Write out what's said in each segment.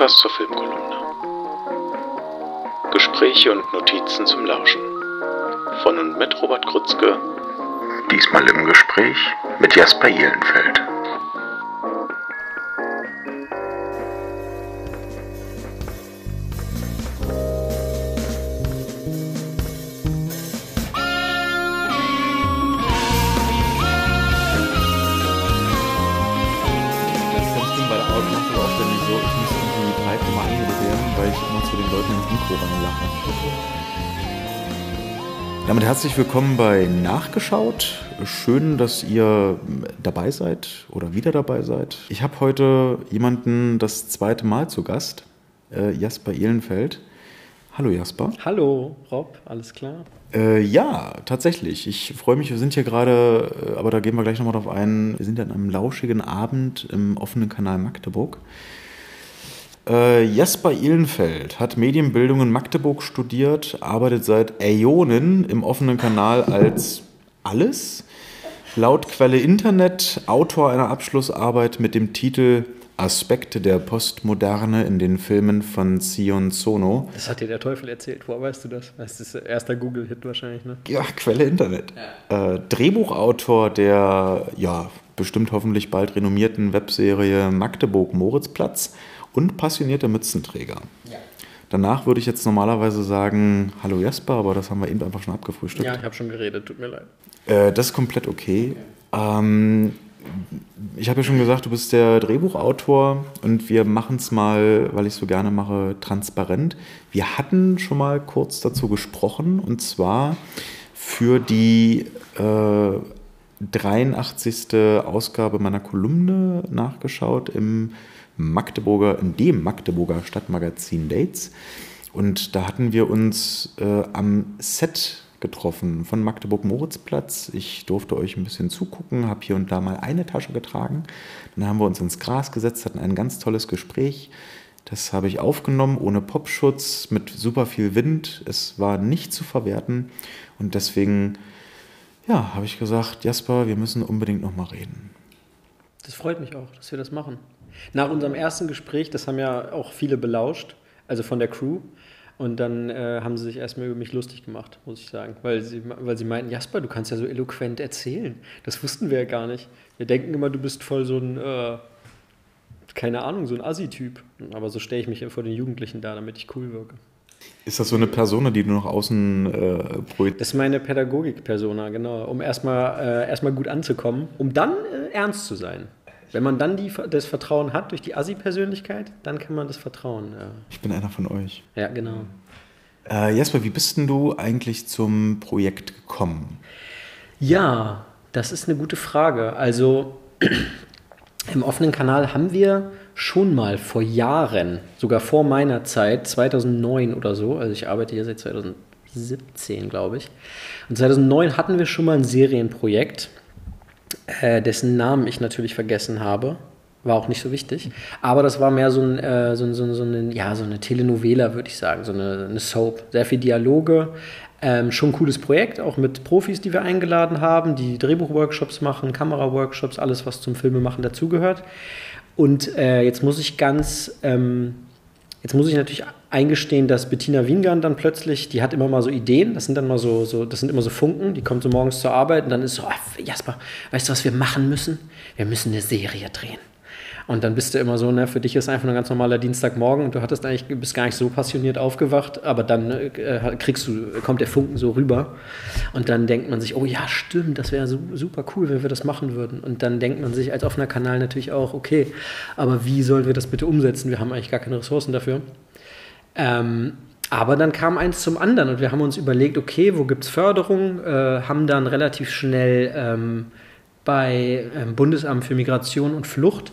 Podcast zur Filmkolumne. Gespräche und Notizen zum Lauschen. Von und mit Robert Krutzke. Diesmal im Gespräch mit Jasper Ihlenfeld. Herzlich willkommen bei Nachgeschaut. Schön, dass ihr dabei seid oder wieder dabei seid. Ich habe heute jemanden das zweite Mal zu Gast, äh, Jasper Ehlenfeld. Hallo Jasper. Hallo, Rob, alles klar? Äh, ja, tatsächlich. Ich freue mich, wir sind hier gerade, äh, aber da gehen wir gleich nochmal drauf ein. Wir sind an einem lauschigen Abend im offenen Kanal Magdeburg. Äh, Jasper Ihlenfeld hat Medienbildung in Magdeburg studiert, arbeitet seit Äonen im offenen Kanal als alles. Laut Quelle Internet Autor einer Abschlussarbeit mit dem Titel Aspekte der Postmoderne in den Filmen von Sion Sono. Das hat dir der Teufel erzählt. Woher weißt du das? Das ist der erster Google-Hit wahrscheinlich, ne? Ja, Quelle Internet. Äh, Drehbuchautor der, ja, bestimmt hoffentlich bald renommierten Webserie Magdeburg Moritzplatz und passionierter Mützenträger. Danach würde ich jetzt normalerweise sagen, hallo Jasper, aber das haben wir eben einfach schon abgefrühstückt. Ja, ich habe schon geredet, tut mir leid. Äh, das ist komplett okay. Ähm, ich habe ja schon gesagt, du bist der Drehbuchautor und wir machen es mal, weil ich so gerne mache, transparent. Wir hatten schon mal kurz dazu gesprochen und zwar für die äh, 83. Ausgabe meiner Kolumne nachgeschaut im Magdeburger, in dem Magdeburger Stadtmagazin Dates. Und da hatten wir uns äh, am Set getroffen von Magdeburg-Moritzplatz. Ich durfte euch ein bisschen zugucken, habe hier und da mal eine Tasche getragen. Dann haben wir uns ins Gras gesetzt, hatten ein ganz tolles Gespräch. Das habe ich aufgenommen, ohne Popschutz, mit super viel Wind. Es war nicht zu verwerten. Und deswegen, ja, habe ich gesagt, Jasper, wir müssen unbedingt nochmal reden. Das freut mich auch, dass wir das machen. Nach unserem ersten Gespräch, das haben ja auch viele belauscht, also von der Crew. Und dann äh, haben sie sich erstmal über mich lustig gemacht, muss ich sagen. Weil sie, weil sie meinten, Jasper, du kannst ja so eloquent erzählen. Das wussten wir ja gar nicht. Wir denken immer, du bist voll so ein, äh, keine Ahnung, so ein Assi-Typ. Aber so stelle ich mich vor den Jugendlichen da, damit ich cool wirke. Ist das so eine Persona, die du nach außen äh, projizierst? Das ist meine Pädagogik-Persona, genau. Um erstmal äh, erstmal gut anzukommen, um dann äh, ernst zu sein. Wenn man dann die, das Vertrauen hat durch die Assi-Persönlichkeit, dann kann man das Vertrauen. Ja, Ich bin einer von euch. ja genau. Äh, Jasper, wie bist denn du eigentlich zum Projekt gekommen? Ja, das ist eine gute Frage. Also im offenen Kanal haben wir schon mal vor Jahren, sogar vor meiner Zeit, 2009 oder so, also ich arbeite hier seit 2017, glaube ich. Und 2009 hatten wir schon mal ein Serienprojekt, äh, dessen Namen ich natürlich vergessen habe. War auch nicht so wichtig. Aber das war mehr so, ein, äh, so, so, so, eine, ja, so eine Telenovela, würde ich sagen, so eine, eine Soap. Sehr viel Dialoge. Ähm, schon ein cooles Projekt, auch mit Profis, die wir eingeladen haben, die Drehbuchworkshops machen, Kameraworkshops, alles, was zum Filmemachen dazugehört. Und äh, jetzt muss ich ganz, ähm, jetzt muss ich natürlich eingestehen, dass Bettina Wiengarn dann plötzlich, die hat immer mal so Ideen, das sind dann mal so, so das sind immer so Funken, die kommt so morgens zur Arbeit und dann ist so, ah, Jasper, weißt du, was wir machen müssen? Wir müssen eine Serie drehen. Und dann bist du immer so, ne, für dich ist einfach ein ganz normaler Dienstagmorgen und du hattest eigentlich, bist gar nicht so passioniert aufgewacht, aber dann äh, kriegst du, kommt der Funken so rüber und dann denkt man sich, oh ja, stimmt, das wäre so, super cool, wenn wir das machen würden. Und dann denkt man sich als offener Kanal natürlich auch, okay, aber wie sollen wir das bitte umsetzen? Wir haben eigentlich gar keine Ressourcen dafür. Ähm, aber dann kam eins zum anderen und wir haben uns überlegt, okay, wo gibt es Förderung? Äh, haben dann relativ schnell ähm, bei ähm, Bundesamt für Migration und Flucht,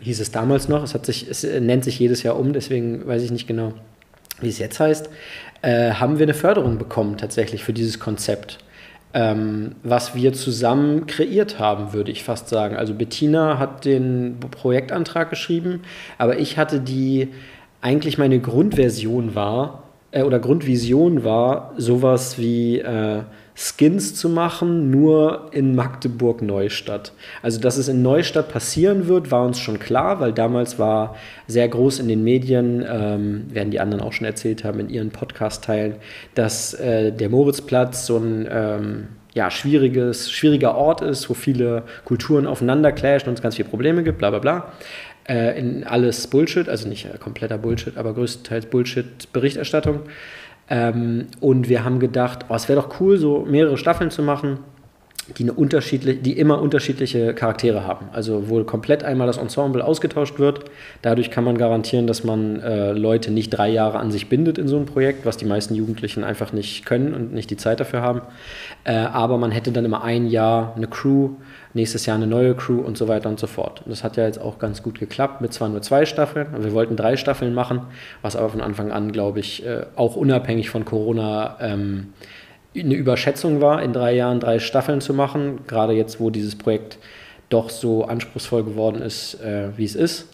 hieß es damals noch, es, hat sich, es äh, nennt sich jedes Jahr um, deswegen weiß ich nicht genau, wie es jetzt heißt, äh, haben wir eine Förderung bekommen tatsächlich für dieses Konzept. Ähm, was wir zusammen kreiert haben, würde ich fast sagen. Also Bettina hat den Projektantrag geschrieben, aber ich hatte die, eigentlich meine Grundversion war, äh, oder Grundvision war, sowas wie äh, Skins zu machen, nur in Magdeburg-Neustadt. Also, dass es in Neustadt passieren wird, war uns schon klar, weil damals war sehr groß in den Medien, ähm, werden die anderen auch schon erzählt haben in ihren Podcast-Teilen, dass äh, der Moritzplatz so ein ähm, ja, schwieriges, schwieriger Ort ist, wo viele Kulturen aufeinander clashen und es ganz viele Probleme gibt, bla bla bla. Äh, in alles Bullshit, also nicht äh, kompletter Bullshit, aber größtenteils Bullshit-Berichterstattung. Ähm, und wir haben gedacht, oh, es wäre doch cool, so mehrere Staffeln zu machen, die, eine unterschiedliche, die immer unterschiedliche Charaktere haben. Also wo komplett einmal das Ensemble ausgetauscht wird. Dadurch kann man garantieren, dass man äh, Leute nicht drei Jahre an sich bindet in so ein Projekt, was die meisten Jugendlichen einfach nicht können und nicht die Zeit dafür haben. Äh, aber man hätte dann immer ein Jahr eine Crew, nächstes Jahr eine neue Crew und so weiter und so fort. Und das hat ja jetzt auch ganz gut geklappt mit zwar nur zwei Staffeln, wir wollten drei Staffeln machen, was aber von Anfang an, glaube ich, äh, auch unabhängig von Corona ähm, eine Überschätzung war, in drei Jahren drei Staffeln zu machen, gerade jetzt, wo dieses Projekt doch so anspruchsvoll geworden ist, äh, wie es ist.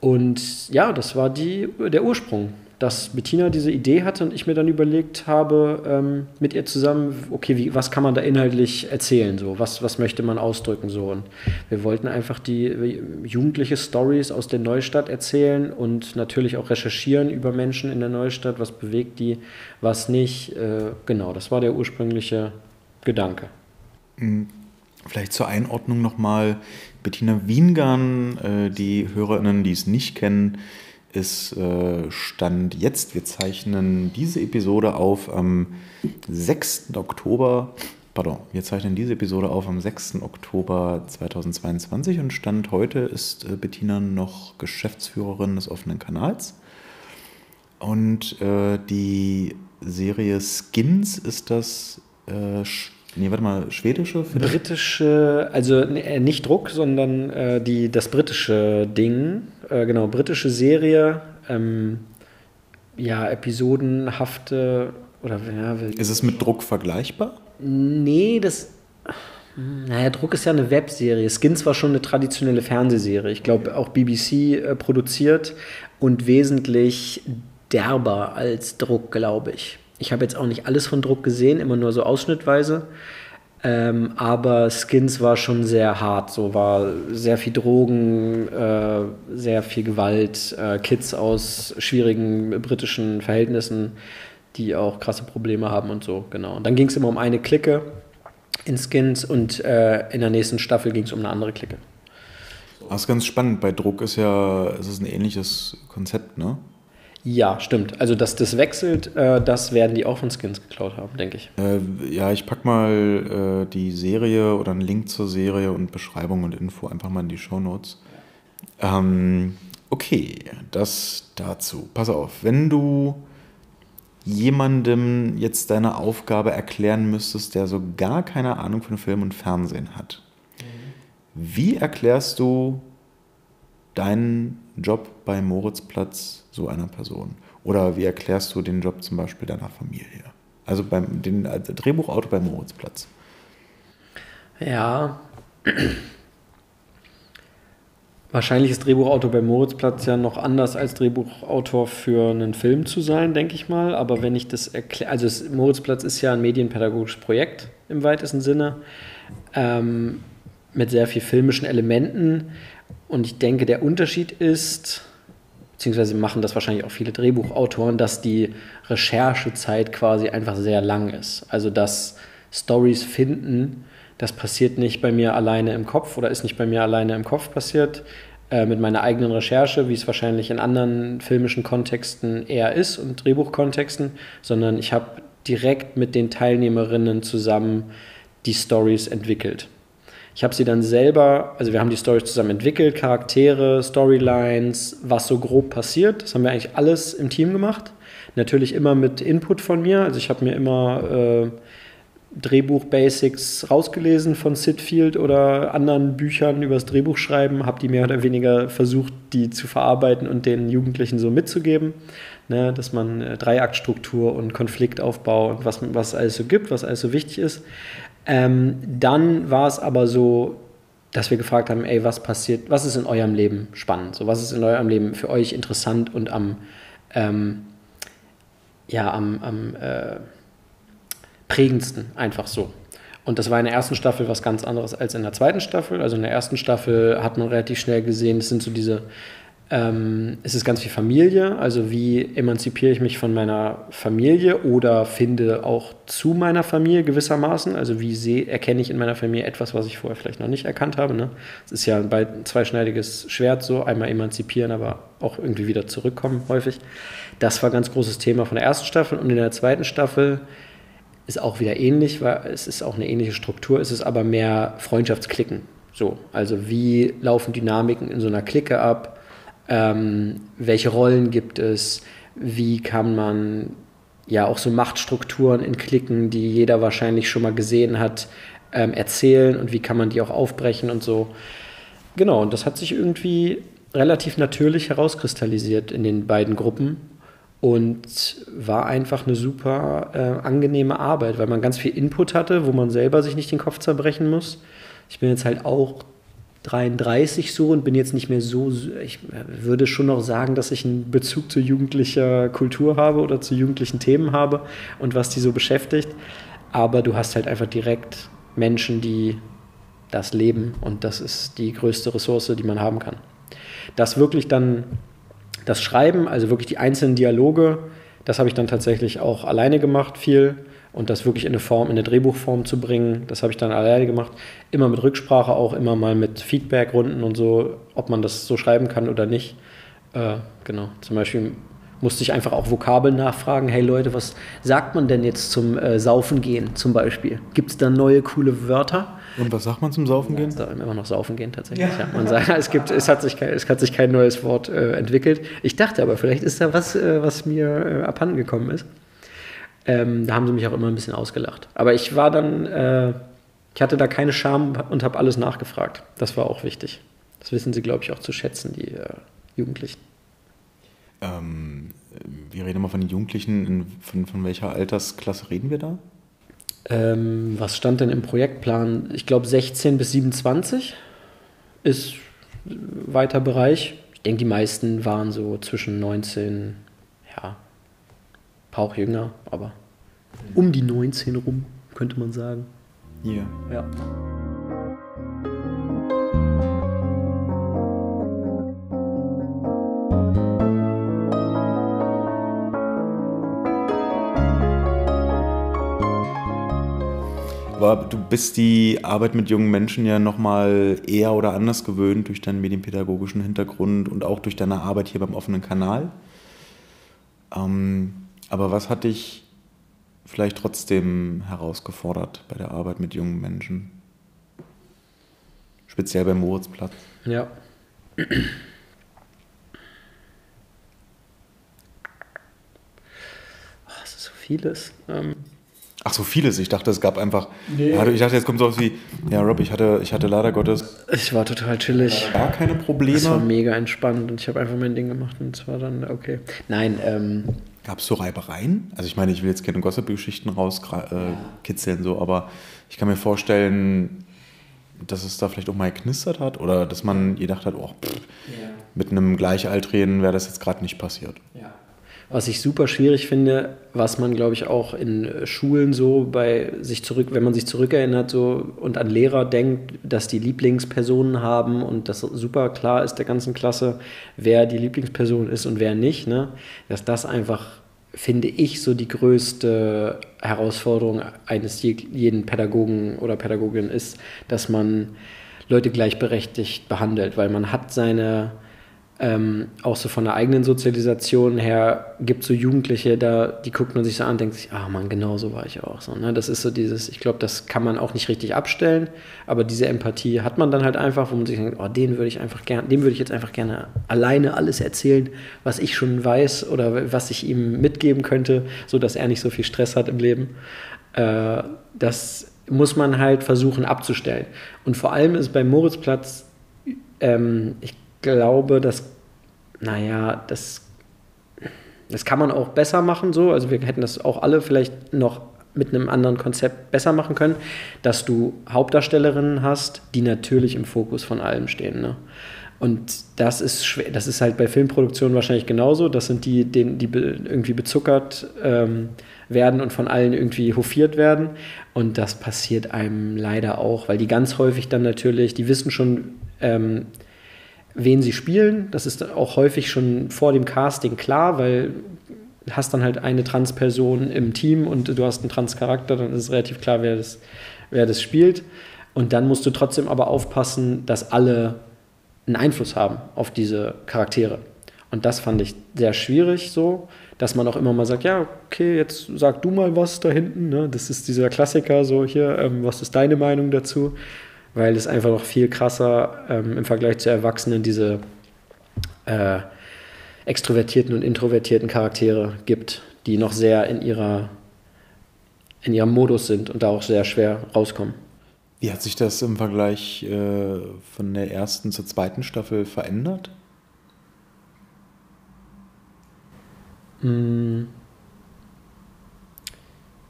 Und ja, das war die, der Ursprung dass Bettina diese Idee hatte und ich mir dann überlegt habe, ähm, mit ihr zusammen, okay, wie, was kann man da inhaltlich erzählen, so, was, was möchte man ausdrücken, so. Und wir wollten einfach die äh, jugendliche Stories aus der Neustadt erzählen und natürlich auch recherchieren über Menschen in der Neustadt, was bewegt die, was nicht. Äh, genau, das war der ursprüngliche Gedanke. Mhm. Vielleicht zur Einordnung nochmal. Bettina Wiengarn, äh, die HörerInnen, die es nicht kennen, ist äh, Stand jetzt. Wir zeichnen diese Episode auf am 6. Oktober. Pardon, wir zeichnen diese Episode auf am 6. Oktober 2022 und Stand heute ist äh, Bettina noch Geschäftsführerin des offenen Kanals. Und äh, die Serie Skins ist das äh, Nee, warte mal, schwedische? Britische, also äh, nicht Druck, sondern äh, die, das britische Ding. Äh, genau, britische Serie. Ähm, ja, episodenhafte oder ja, Ist es mit Druck vergleichbar? Nee, das. Naja, Druck ist ja eine Webserie. Skins war schon eine traditionelle Fernsehserie. Ich glaube, auch BBC äh, produziert und wesentlich derber als Druck, glaube ich. Ich habe jetzt auch nicht alles von Druck gesehen, immer nur so ausschnittweise. Ähm, aber Skins war schon sehr hart, so war sehr viel Drogen, äh, sehr viel Gewalt, äh, Kids aus schwierigen britischen Verhältnissen, die auch krasse Probleme haben und so, genau. Und dann ging es immer um eine Clique in Skins und äh, in der nächsten Staffel ging es um eine andere Clique. Das ist ganz spannend. Bei Druck ist ja, es ist ein ähnliches Konzept, ne? Ja, stimmt. Also, dass das wechselt, äh, das werden die auch von Skins geklaut haben, denke ich. Äh, ja, ich packe mal äh, die Serie oder einen Link zur Serie und Beschreibung und Info einfach mal in die Show Notes. Ähm, okay, das dazu. Pass auf, wenn du jemandem jetzt deine Aufgabe erklären müsstest, der so gar keine Ahnung von Film und Fernsehen hat, mhm. wie erklärst du deinen Job bei Moritzplatz so einer Person? Oder wie erklärst du den Job zum Beispiel deiner Familie? Also beim den, also Drehbuchautor bei Moritzplatz. Ja. Wahrscheinlich ist Drehbuchautor bei Moritzplatz ja noch anders als Drehbuchautor für einen Film zu sein, denke ich mal. Aber wenn ich das erkläre, also es, Moritzplatz ist ja ein medienpädagogisches Projekt im weitesten Sinne, ähm, mit sehr viel filmischen Elementen. Und ich denke, der Unterschied ist, beziehungsweise machen das wahrscheinlich auch viele Drehbuchautoren, dass die Recherchezeit quasi einfach sehr lang ist. Also dass Stories finden, das passiert nicht bei mir alleine im Kopf oder ist nicht bei mir alleine im Kopf passiert äh, mit meiner eigenen Recherche, wie es wahrscheinlich in anderen filmischen Kontexten eher ist und Drehbuchkontexten, sondern ich habe direkt mit den Teilnehmerinnen zusammen die Stories entwickelt. Ich habe sie dann selber, also wir haben die Stories zusammen entwickelt, Charaktere, Storylines, was so grob passiert. Das haben wir eigentlich alles im Team gemacht. Natürlich immer mit Input von mir. Also ich habe mir immer äh, Drehbuch-Basics rausgelesen von Sid Field oder anderen Büchern übers Drehbuchschreiben, habe die mehr oder weniger versucht, die zu verarbeiten und den Jugendlichen so mitzugeben. Ne, dass man äh, Dreiaktstruktur und Konfliktaufbau und was, was alles so gibt, was alles so wichtig ist. Ähm, dann war es aber so, dass wir gefragt haben, ey, was passiert, was ist in eurem Leben spannend? So, was ist in eurem Leben für euch interessant und am, ähm, ja, am, am äh, prägendsten, einfach so. Und das war in der ersten Staffel was ganz anderes als in der zweiten Staffel. Also in der ersten Staffel hat man relativ schnell gesehen, es sind so diese ähm, es ist ganz viel Familie, also wie emanzipiere ich mich von meiner Familie oder finde auch zu meiner Familie gewissermaßen, also wie seh, erkenne ich in meiner Familie etwas, was ich vorher vielleicht noch nicht erkannt habe. Ne? Es ist ja ein zweischneidiges Schwert so, einmal emanzipieren, aber auch irgendwie wieder zurückkommen häufig. Das war ein ganz großes Thema von der ersten Staffel und in der zweiten Staffel ist auch wieder ähnlich, weil es ist auch eine ähnliche Struktur, es ist aber mehr Freundschaftsklicken. So, also wie laufen Dynamiken in so einer Clique ab? Ähm, welche Rollen gibt es, wie kann man ja auch so Machtstrukturen in Klicken, die jeder wahrscheinlich schon mal gesehen hat, ähm, erzählen und wie kann man die auch aufbrechen und so. Genau, und das hat sich irgendwie relativ natürlich herauskristallisiert in den beiden Gruppen und war einfach eine super äh, angenehme Arbeit, weil man ganz viel Input hatte, wo man selber sich nicht den Kopf zerbrechen muss. Ich bin jetzt halt auch 33 so und bin jetzt nicht mehr so, ich würde schon noch sagen, dass ich einen Bezug zu jugendlicher Kultur habe oder zu jugendlichen Themen habe und was die so beschäftigt. Aber du hast halt einfach direkt Menschen, die das leben und das ist die größte Ressource, die man haben kann. Das wirklich dann, das Schreiben, also wirklich die einzelnen Dialoge, das habe ich dann tatsächlich auch alleine gemacht, viel und das wirklich in eine Form, in eine Drehbuchform zu bringen, das habe ich dann alleine gemacht. Immer mit Rücksprache auch, immer mal mit Feedbackrunden und so, ob man das so schreiben kann oder nicht. Äh, genau, zum Beispiel musste ich einfach auch Vokabeln nachfragen. Hey Leute, was sagt man denn jetzt zum äh, Saufen gehen zum Beispiel? Gibt es da neue coole Wörter? Und was sagt man zum Saufen gehen? Ja, immer noch Saufen gehen tatsächlich. Ja. Ja, man sagt, es, gibt, es, hat sich kein, es hat sich kein neues Wort äh, entwickelt. Ich dachte aber, vielleicht ist da was, äh, was mir äh, abhanden gekommen ist. Ähm, da haben sie mich auch immer ein bisschen ausgelacht. Aber ich war dann, äh, ich hatte da keine Scham und habe alles nachgefragt. Das war auch wichtig. Das wissen sie, glaube ich, auch zu schätzen, die äh, Jugendlichen. Ähm, wir reden immer von den Jugendlichen. In, von, von welcher Altersklasse reden wir da? Ähm, was stand denn im Projektplan? Ich glaube 16 bis 27 ist weiter Bereich. Ich denke, die meisten waren so zwischen 19, ja, paar auch jünger, aber um die 19 rum, könnte man sagen. Hier. Ja. Aber du bist die Arbeit mit jungen Menschen ja nochmal eher oder anders gewöhnt durch deinen medienpädagogischen Hintergrund und auch durch deine Arbeit hier beim offenen Kanal. Ähm, aber was hat dich vielleicht trotzdem herausgefordert bei der Arbeit mit jungen Menschen? Speziell beim Moritzplatz. Ja. Es ist so vieles. Ähm Ach so, vieles. Ich dachte, es gab einfach. Nee. Ich dachte, jetzt kommt so was wie, ja, Rob, ich hatte, ich hatte leider Gottes. Ich war total chillig. Gar keine Probleme. Es war mega entspannt und ich habe einfach mein Ding gemacht und es war dann okay. Nein, ähm, Gab es so Reibereien? Also ich meine, ich will jetzt keine Gossip-Geschichten rauskitzeln, äh, so, aber ich kann mir vorstellen, dass es da vielleicht auch mal geknistert hat oder dass man gedacht hat, oh, pff, ja. mit einem Gleichaltrigen wäre das jetzt gerade nicht passiert. Ja. Was ich super schwierig finde, was man, glaube ich, auch in Schulen so bei sich zurück, wenn man sich zurückerinnert so und an Lehrer denkt, dass die Lieblingspersonen haben und das super klar ist der ganzen Klasse, wer die Lieblingsperson ist und wer nicht, ne? dass das einfach, finde ich, so die größte Herausforderung eines jeden Pädagogen oder Pädagogin ist, dass man Leute gleichberechtigt behandelt, weil man hat seine ähm, auch so von der eigenen Sozialisation her gibt so Jugendliche, da, die guckt man sich so an denkt sich, ah man, genau so war ich auch. So, ne? Das ist so dieses, ich glaube, das kann man auch nicht richtig abstellen, aber diese Empathie hat man dann halt einfach, wo man sich denkt, oh, den würde ich einfach gerne, dem würde ich jetzt einfach gerne alleine alles erzählen, was ich schon weiß oder was ich ihm mitgeben könnte, sodass er nicht so viel Stress hat im Leben. Äh, das muss man halt versuchen abzustellen. Und vor allem ist beim Moritzplatz, ähm, ich glaube, dass, naja, das, das kann man auch besser machen so. Also wir hätten das auch alle vielleicht noch mit einem anderen Konzept besser machen können, dass du Hauptdarstellerinnen hast, die natürlich im Fokus von allem stehen. Ne? und das ist schwer, das ist halt bei Filmproduktionen wahrscheinlich genauso. Das sind die, die, die irgendwie bezuckert ähm, werden und von allen irgendwie hofiert werden. Und das passiert einem leider auch, weil die ganz häufig dann natürlich, die wissen schon, ähm, wen sie spielen. Das ist auch häufig schon vor dem Casting klar, weil hast dann halt eine Transperson im Team und du hast einen Transcharakter, dann ist es relativ klar, wer das, wer das spielt. Und dann musst du trotzdem aber aufpassen, dass alle einen Einfluss haben auf diese Charaktere. Und das fand ich sehr schwierig so, dass man auch immer mal sagt, ja, okay, jetzt sag du mal was da hinten. Ne? Das ist dieser Klassiker, so hier, ähm, was ist deine Meinung dazu? Weil es einfach noch viel krasser ähm, im Vergleich zu Erwachsenen diese äh, extrovertierten und introvertierten Charaktere gibt, die noch sehr in ihrer in ihrem Modus sind und da auch sehr schwer rauskommen. Wie hat sich das im Vergleich äh, von der ersten zur zweiten Staffel verändert? Hm.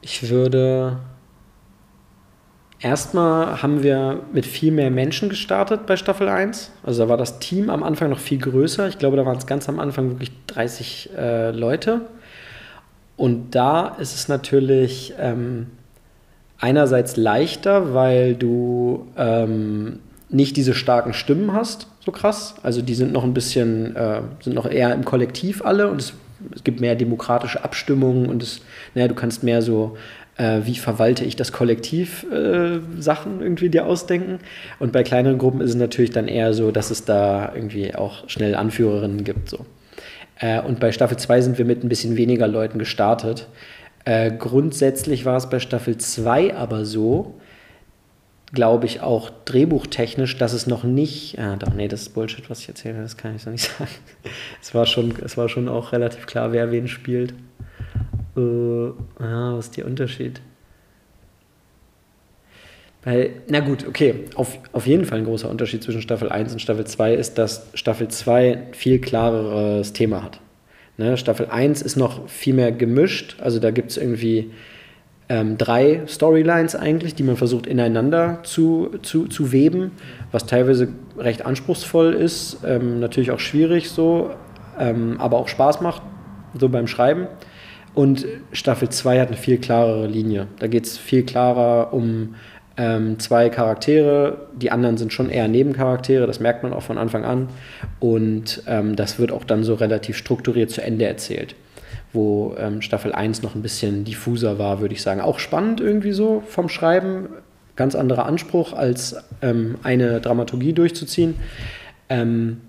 Ich würde. Erstmal haben wir mit viel mehr Menschen gestartet bei Staffel 1. Also da war das Team am Anfang noch viel größer. Ich glaube, da waren es ganz am Anfang wirklich 30 äh, Leute. Und da ist es natürlich. Ähm, einerseits leichter, weil du ähm, nicht diese starken Stimmen hast, so krass. Also die sind noch ein bisschen, äh, sind noch eher im Kollektiv alle und es, es gibt mehr demokratische Abstimmungen und es, naja, du kannst mehr so, äh, wie verwalte ich das Kollektiv äh, Sachen irgendwie dir ausdenken. Und bei kleineren Gruppen ist es natürlich dann eher so, dass es da irgendwie auch schnell Anführerinnen gibt. So. Äh, und bei Staffel 2 sind wir mit ein bisschen weniger Leuten gestartet. Äh, grundsätzlich war es bei Staffel 2 aber so, glaube ich, auch drehbuchtechnisch, dass es noch nicht. Ah, doch, nee, das ist Bullshit, was ich erzähle, das kann ich so nicht sagen. es, war schon, es war schon auch relativ klar, wer wen spielt. Äh, ja, was ist der Unterschied? Weil, na gut, okay, auf, auf jeden Fall ein großer Unterschied zwischen Staffel 1 und Staffel 2 ist, dass Staffel 2 ein viel klareres Thema hat. Ne, Staffel 1 ist noch viel mehr gemischt. Also da gibt es irgendwie ähm, drei Storylines eigentlich, die man versucht ineinander zu, zu, zu weben, was teilweise recht anspruchsvoll ist, ähm, natürlich auch schwierig so, ähm, aber auch Spaß macht, so beim Schreiben. Und Staffel 2 hat eine viel klarere Linie. Da geht es viel klarer um ähm, zwei Charaktere, die anderen sind schon eher Nebencharaktere, das merkt man auch von Anfang an. Und ähm, das wird auch dann so relativ strukturiert zu Ende erzählt. Wo ähm, Staffel 1 noch ein bisschen diffuser war, würde ich sagen. Auch spannend irgendwie so vom Schreiben. Ganz anderer Anspruch, als ähm, eine Dramaturgie durchzuziehen. Ähm,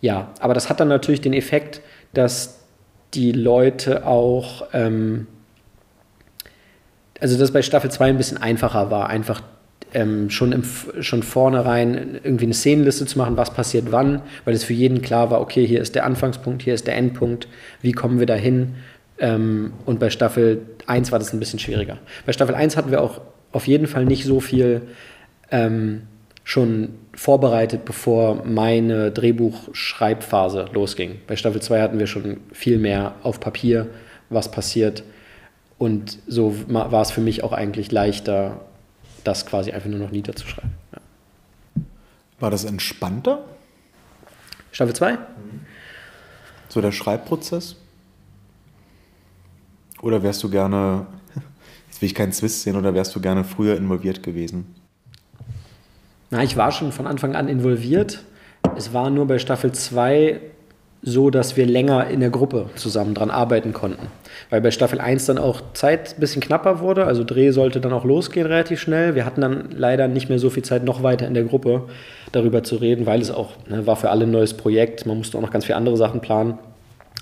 ja, aber das hat dann natürlich den Effekt, dass die Leute auch ähm, also das bei Staffel 2 ein bisschen einfacher war, einfach ähm, schon, im, schon vornherein irgendwie eine Szenenliste zu machen, was passiert wann, weil es für jeden klar war, okay, hier ist der Anfangspunkt, hier ist der Endpunkt, wie kommen wir dahin? Ähm, und bei Staffel 1 war das ein bisschen schwieriger. Bei Staffel 1 hatten wir auch auf jeden Fall nicht so viel ähm, schon vorbereitet, bevor meine Drehbuchschreibphase losging. Bei Staffel 2 hatten wir schon viel mehr auf Papier, was passiert und so war es für mich auch eigentlich leichter, das quasi einfach nur noch niederzuschreiben. Ja. War das entspannter? Staffel 2? So der Schreibprozess? Oder wärst du gerne, jetzt will ich keinen Zwist sehen, oder wärst du gerne früher involviert gewesen? Na, ich war schon von Anfang an involviert. Es war nur bei Staffel 2 so, dass wir länger in der Gruppe zusammen dran arbeiten konnten. Weil bei Staffel 1 dann auch Zeit ein bisschen knapper wurde, also Dreh sollte dann auch losgehen relativ schnell. Wir hatten dann leider nicht mehr so viel Zeit, noch weiter in der Gruppe darüber zu reden, weil es auch ne, war für alle ein neues Projekt. Man musste auch noch ganz viele andere Sachen planen.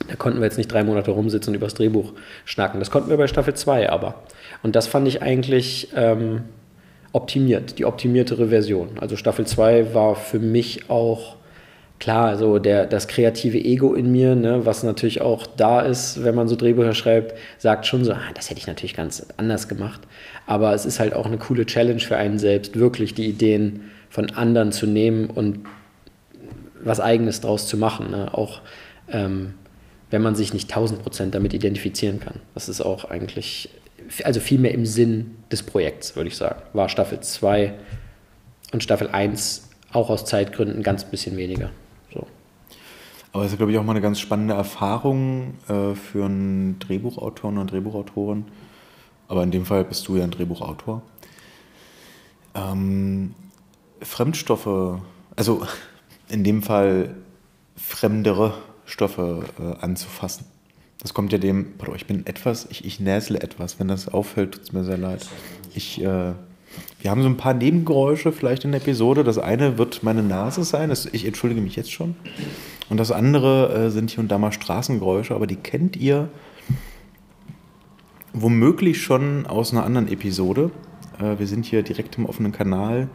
Da konnten wir jetzt nicht drei Monate rumsitzen und über das Drehbuch schnacken. Das konnten wir bei Staffel 2 aber. Und das fand ich eigentlich ähm, optimiert, die optimiertere Version. Also Staffel 2 war für mich auch klar, so der, das kreative Ego in mir, ne, was natürlich auch da ist, wenn man so Drehbücher schreibt, sagt schon so, ah, das hätte ich natürlich ganz anders gemacht. Aber es ist halt auch eine coole Challenge für einen selbst, wirklich die Ideen von anderen zu nehmen und was Eigenes draus zu machen. Ne? Auch ähm, wenn man sich nicht 1000 Prozent damit identifizieren kann. Das ist auch eigentlich, also viel mehr im Sinn des Projekts, würde ich sagen. War Staffel 2 und Staffel 1 auch aus Zeitgründen ganz bisschen weniger. So. Aber es ist, glaube ich, auch mal eine ganz spannende Erfahrung äh, für einen Drehbuchautor und Drehbuchautorin. Aber in dem Fall bist du ja ein Drehbuchautor. Ähm, Fremdstoffe, also in dem Fall fremdere Stoffe äh, anzufassen. Das kommt ja dem, pardon, ich bin etwas, ich, ich näsle etwas. Wenn das auffällt, tut es mir sehr leid. Ich, äh, wir haben so ein paar Nebengeräusche vielleicht in der Episode. Das eine wird meine Nase sein, das, ich entschuldige mich jetzt schon. Und das andere äh, sind hier und da mal Straßengeräusche, aber die kennt ihr womöglich schon aus einer anderen Episode. Äh, wir sind hier direkt im offenen Kanal.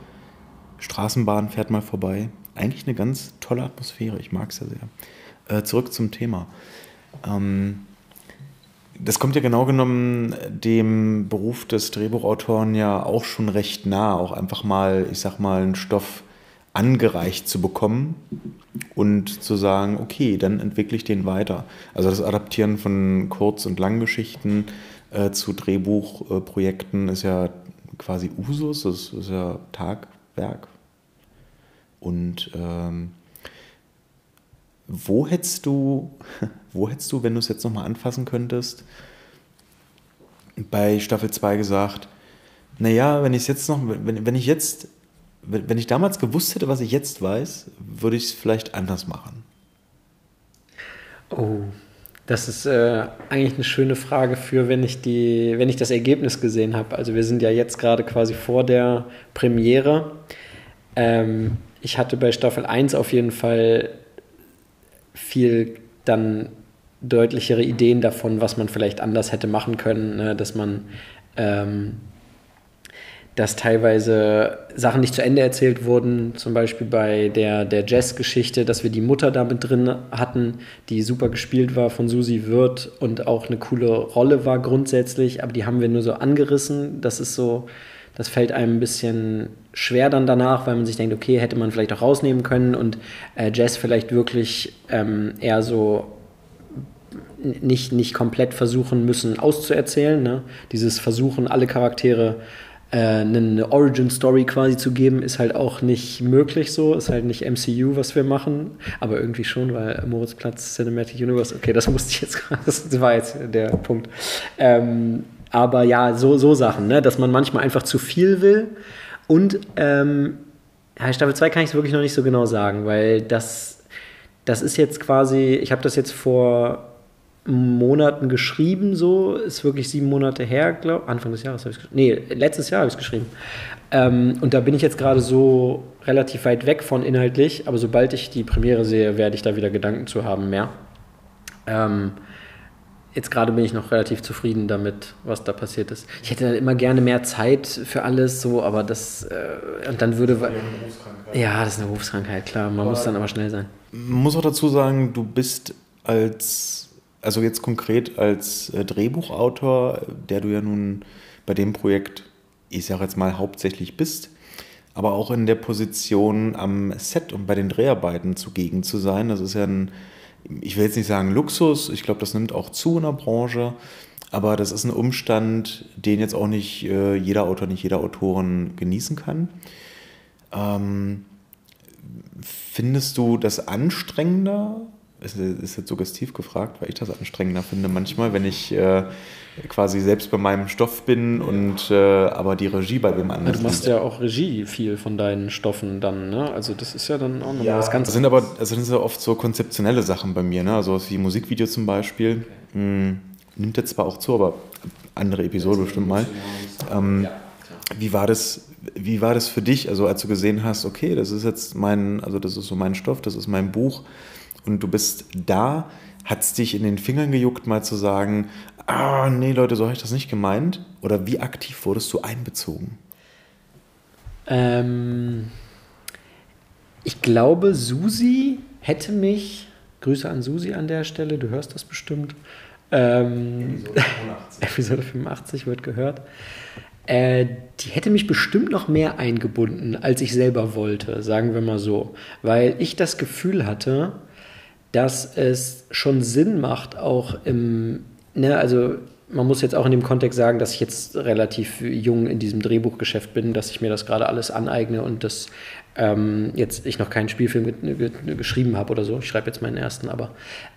Straßenbahn fährt mal vorbei. Eigentlich eine ganz tolle Atmosphäre, ich mag es ja sehr. Äh, zurück zum Thema. Ähm, das kommt ja genau genommen dem Beruf des Drehbuchautoren ja auch schon recht nah, auch einfach mal, ich sag mal, einen Stoff angereicht zu bekommen und zu sagen, okay, dann entwickle ich den weiter. Also das Adaptieren von Kurz- und Langgeschichten äh, zu Drehbuchprojekten ist ja quasi Usus, das ist ja Tagwerk. Und ähm, wo hättest du, wo hättest du, wenn du es jetzt nochmal anfassen könntest, bei Staffel 2 gesagt, naja, wenn ich jetzt noch, wenn, wenn ich jetzt, wenn, wenn ich damals gewusst hätte, was ich jetzt weiß, würde ich es vielleicht anders machen. Oh, das ist äh, eigentlich eine schöne Frage für, wenn ich die, wenn ich das Ergebnis gesehen habe. Also wir sind ja jetzt gerade quasi vor der Premiere. Ähm, ich hatte bei Staffel 1 auf jeden Fall viel dann deutlichere Ideen davon, was man vielleicht anders hätte machen können, ne? dass man ähm, dass teilweise Sachen nicht zu Ende erzählt wurden, zum Beispiel bei der, der Jazz-Geschichte, dass wir die Mutter da mit drin hatten, die super gespielt war von Susi Wirth und auch eine coole Rolle war grundsätzlich, aber die haben wir nur so angerissen. Das ist so, das fällt einem ein bisschen schwer dann danach, weil man sich denkt, okay, hätte man vielleicht auch rausnehmen können und äh, Jazz vielleicht wirklich ähm, eher so nicht, nicht komplett versuchen müssen auszuerzählen. Ne? Dieses Versuchen, alle Charaktere äh, eine Origin-Story quasi zu geben, ist halt auch nicht möglich so. Ist halt nicht MCU, was wir machen. Aber irgendwie schon, weil Moritzplatz Cinematic Universe, okay, das musste ich jetzt gerade, das war jetzt der Punkt. Ähm, aber ja, so, so Sachen, ne? dass man manchmal einfach zu viel will. Und ähm, ja, Staffel 2 kann ich es wirklich noch nicht so genau sagen, weil das, das ist jetzt quasi, ich habe das jetzt vor Monaten geschrieben, so ist wirklich sieben Monate her, glaube Anfang des Jahres habe ich es geschrieben. Nee, letztes Jahr habe ich es geschrieben. Ähm, und da bin ich jetzt gerade so relativ weit weg von inhaltlich, aber sobald ich die Premiere sehe, werde ich da wieder Gedanken zu haben mehr. Ähm, jetzt gerade bin ich noch relativ zufrieden damit, was da passiert ist. Ich hätte dann immer gerne mehr Zeit für alles, so, aber das äh, und dann würde ja, das ist eine Berufskrankheit, klar. Man aber muss dann aber schnell sein. Man muss auch dazu sagen, du bist als also jetzt konkret als äh, Drehbuchautor, der du ja nun bei dem Projekt, ich sage jetzt mal hauptsächlich bist, aber auch in der Position am Set und bei den Dreharbeiten zugegen zu sein. Das ist ja ein ich will jetzt nicht sagen Luxus, ich glaube, das nimmt auch zu in der Branche, aber das ist ein Umstand, den jetzt auch nicht äh, jeder Autor, nicht jeder Autorin genießen kann. Ähm, findest du das anstrengender? Ist, ist jetzt suggestiv gefragt, weil ich das anstrengender finde manchmal, wenn ich äh, quasi selbst bei meinem Stoff bin und äh, aber die Regie bei wem anders. Ja, du machst ja auch Regie viel von deinen Stoffen dann, ne? Also das ist ja dann auch noch ja, was ganz. Das sind aber also das sind ja oft so konzeptionelle Sachen bei mir, ne? Also wie Musikvideo zum Beispiel. Hm, nimmt jetzt zwar auch zu, aber andere Episode bestimmt mal. Ähm, wie war das? Wie war das für dich? Also als du gesehen hast, okay, das ist jetzt mein, also das ist so mein Stoff, das ist mein Buch und du bist da, hat es dich in den Fingern gejuckt, mal zu sagen, ah, nee, Leute, so habe ich das nicht gemeint? Oder wie aktiv wurdest du einbezogen? Ähm, ich glaube, Susi hätte mich, Grüße an Susi an der Stelle, du hörst das bestimmt. Ähm, Episode 85. Episode 85 wird gehört. Äh, die hätte mich bestimmt noch mehr eingebunden, als ich selber wollte, sagen wir mal so. Weil ich das Gefühl hatte, dass es schon Sinn macht, auch im ne, also man muss jetzt auch in dem Kontext sagen, dass ich jetzt relativ jung in diesem Drehbuchgeschäft bin, dass ich mir das gerade alles aneigne und dass ähm, jetzt ich noch keinen Spielfilm ge ge geschrieben habe oder so. Ich schreibe jetzt meinen ersten, aber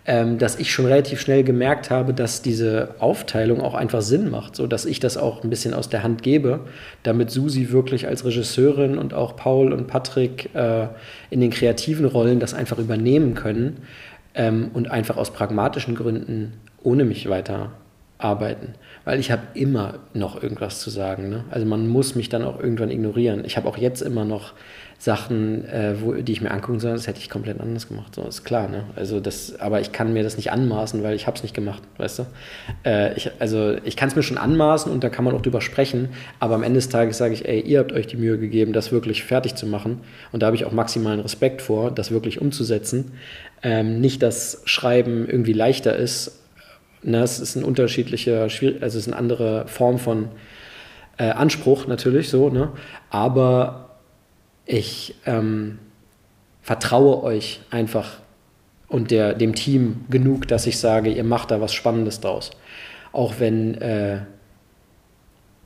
ähm, dass ich schon relativ schnell gemerkt habe, dass diese Aufteilung auch einfach Sinn macht, so dass ich das auch ein bisschen aus der Hand gebe, damit Susi wirklich als Regisseurin und auch Paul und Patrick äh, in den kreativen Rollen das einfach übernehmen können ähm, und einfach aus pragmatischen Gründen ohne mich weiter arbeiten. Weil ich habe immer noch irgendwas zu sagen. Ne? Also man muss mich dann auch irgendwann ignorieren. Ich habe auch jetzt immer noch Sachen, äh, wo, die ich mir angucken soll, das hätte ich komplett anders gemacht. So ist klar. Ne? Also das, aber ich kann mir das nicht anmaßen, weil ich habe es nicht gemacht, weißt du? Äh, ich, also ich kann es mir schon anmaßen und da kann man auch drüber sprechen. Aber am Ende des Tages sage ich, ey, ihr habt euch die Mühe gegeben, das wirklich fertig zu machen. Und da habe ich auch maximalen Respekt vor, das wirklich umzusetzen. Ähm, nicht, dass Schreiben irgendwie leichter ist, Ne, es ist ein unterschiedlicher, also es ist eine andere Form von äh, Anspruch natürlich so, ne? aber ich ähm, vertraue euch einfach und der, dem Team genug, dass ich sage, ihr macht da was Spannendes draus. Auch wenn äh,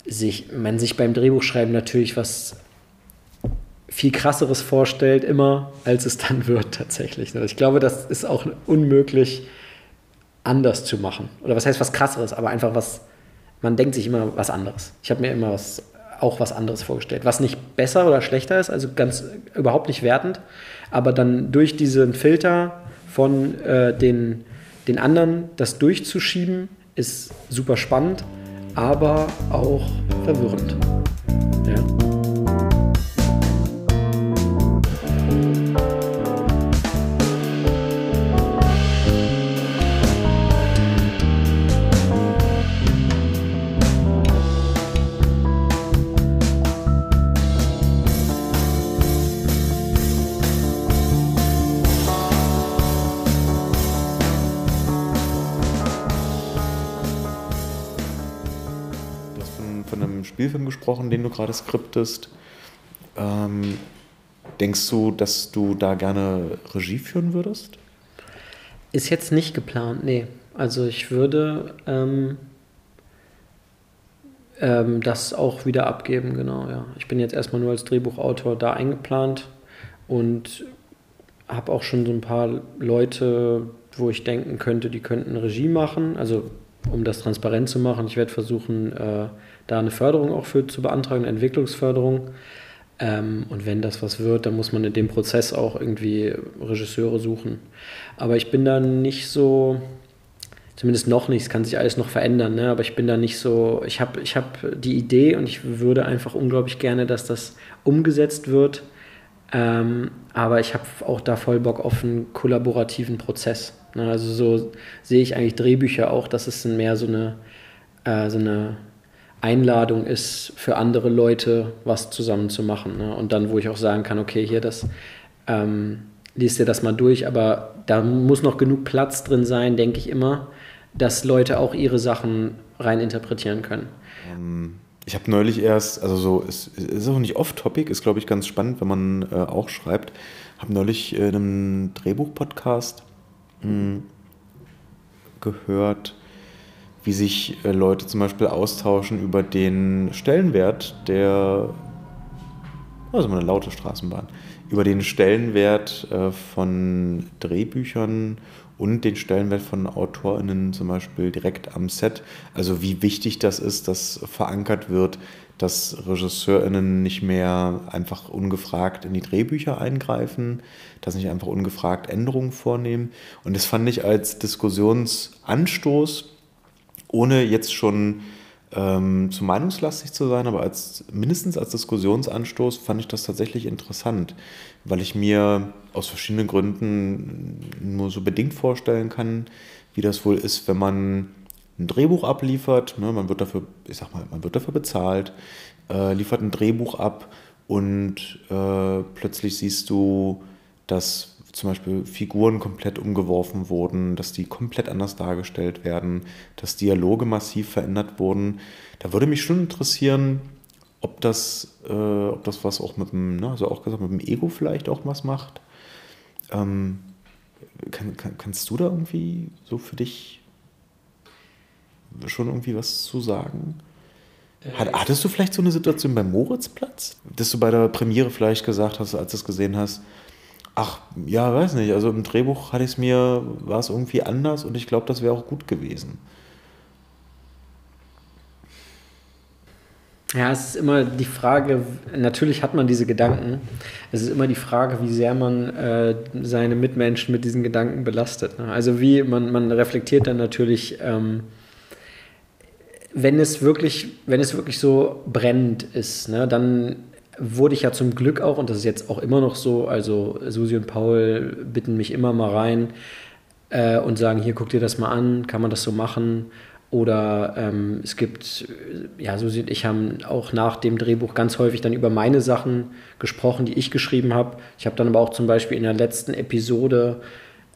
sich, man sich beim Drehbuchschreiben natürlich was viel krasseres vorstellt, immer, als es dann wird tatsächlich. Ne? Ich glaube, das ist auch unmöglich anders zu machen. Oder was heißt was krasseres, aber einfach was, man denkt sich immer was anderes. Ich habe mir immer was, auch was anderes vorgestellt, was nicht besser oder schlechter ist, also ganz überhaupt nicht wertend, aber dann durch diesen Filter von äh, den, den anderen das durchzuschieben, ist super spannend, aber auch verwirrend. Ja. Spielfilm gesprochen, den du gerade skriptest. Ähm, denkst du, dass du da gerne Regie führen würdest? Ist jetzt nicht geplant, nee. Also ich würde ähm, ähm, das auch wieder abgeben, genau, ja. Ich bin jetzt erstmal nur als Drehbuchautor da eingeplant und habe auch schon so ein paar Leute, wo ich denken könnte, die könnten Regie machen. Also um das transparent zu machen, ich werde versuchen, äh, da eine Förderung auch für zu beantragen, eine Entwicklungsförderung. Ähm, und wenn das was wird, dann muss man in dem Prozess auch irgendwie Regisseure suchen. Aber ich bin da nicht so, zumindest noch nicht, es kann sich alles noch verändern, ne? aber ich bin da nicht so, ich habe ich hab die Idee und ich würde einfach unglaublich gerne, dass das umgesetzt wird. Ähm, aber ich habe auch da voll Bock auf einen kollaborativen Prozess. Ne? Also so sehe ich eigentlich Drehbücher auch, dass es mehr so eine, äh, so eine Einladung ist, für andere Leute was zusammen zu machen. Ne? Und dann, wo ich auch sagen kann, okay, hier das, ähm, liest dir das mal durch, aber da muss noch genug Platz drin sein, denke ich immer, dass Leute auch ihre Sachen rein interpretieren können. Ähm, ich habe neulich erst, also so, es ist, ist auch nicht off-topic, ist glaube ich ganz spannend, wenn man äh, auch schreibt, habe neulich in einem Drehbuch-Podcast hm, gehört, wie sich äh, Leute zum Beispiel austauschen über den Stellenwert der, also eine laute Straßenbahn, über den Stellenwert äh, von Drehbüchern und den Stellenwert von AutorInnen zum Beispiel direkt am Set. Also wie wichtig das ist, dass verankert wird, dass RegisseurInnen nicht mehr einfach ungefragt in die Drehbücher eingreifen, dass nicht einfach ungefragt Änderungen vornehmen. Und das fand ich als Diskussionsanstoß ohne jetzt schon ähm, zu meinungslastig zu sein, aber als mindestens als Diskussionsanstoß fand ich das tatsächlich interessant, weil ich mir aus verschiedenen Gründen nur so bedingt vorstellen kann, wie das wohl ist, wenn man ein Drehbuch abliefert, ne, man wird dafür, ich sag mal, man wird dafür bezahlt, äh, liefert ein Drehbuch ab und äh, plötzlich siehst du, dass zum Beispiel Figuren komplett umgeworfen wurden, dass die komplett anders dargestellt werden, dass Dialoge massiv verändert wurden. Da würde mich schon interessieren, ob das, äh, ob das was auch mit dem, ne, also auch gesagt, mit dem Ego vielleicht auch was macht. Ähm, kann, kann, kannst du da irgendwie so für dich schon irgendwie was zu sagen? Hat, hattest du vielleicht so eine Situation beim Moritzplatz, dass du bei der Premiere vielleicht gesagt hast, als du es gesehen hast, ach, ja, weiß nicht, also im Drehbuch hatte ich es mir, war es irgendwie anders und ich glaube, das wäre auch gut gewesen. Ja, es ist immer die Frage, natürlich hat man diese Gedanken. Es ist immer die Frage, wie sehr man äh, seine Mitmenschen mit diesen Gedanken belastet. Ne? Also wie man, man reflektiert dann natürlich, ähm, wenn es wirklich, wenn es wirklich so brennend ist, ne, dann wurde ich ja zum Glück auch, und das ist jetzt auch immer noch so, also Susi und Paul bitten mich immer mal rein äh, und sagen, hier guck dir das mal an, kann man das so machen? Oder ähm, es gibt, ja, Susi und ich haben auch nach dem Drehbuch ganz häufig dann über meine Sachen gesprochen, die ich geschrieben habe. Ich habe dann aber auch zum Beispiel in der letzten Episode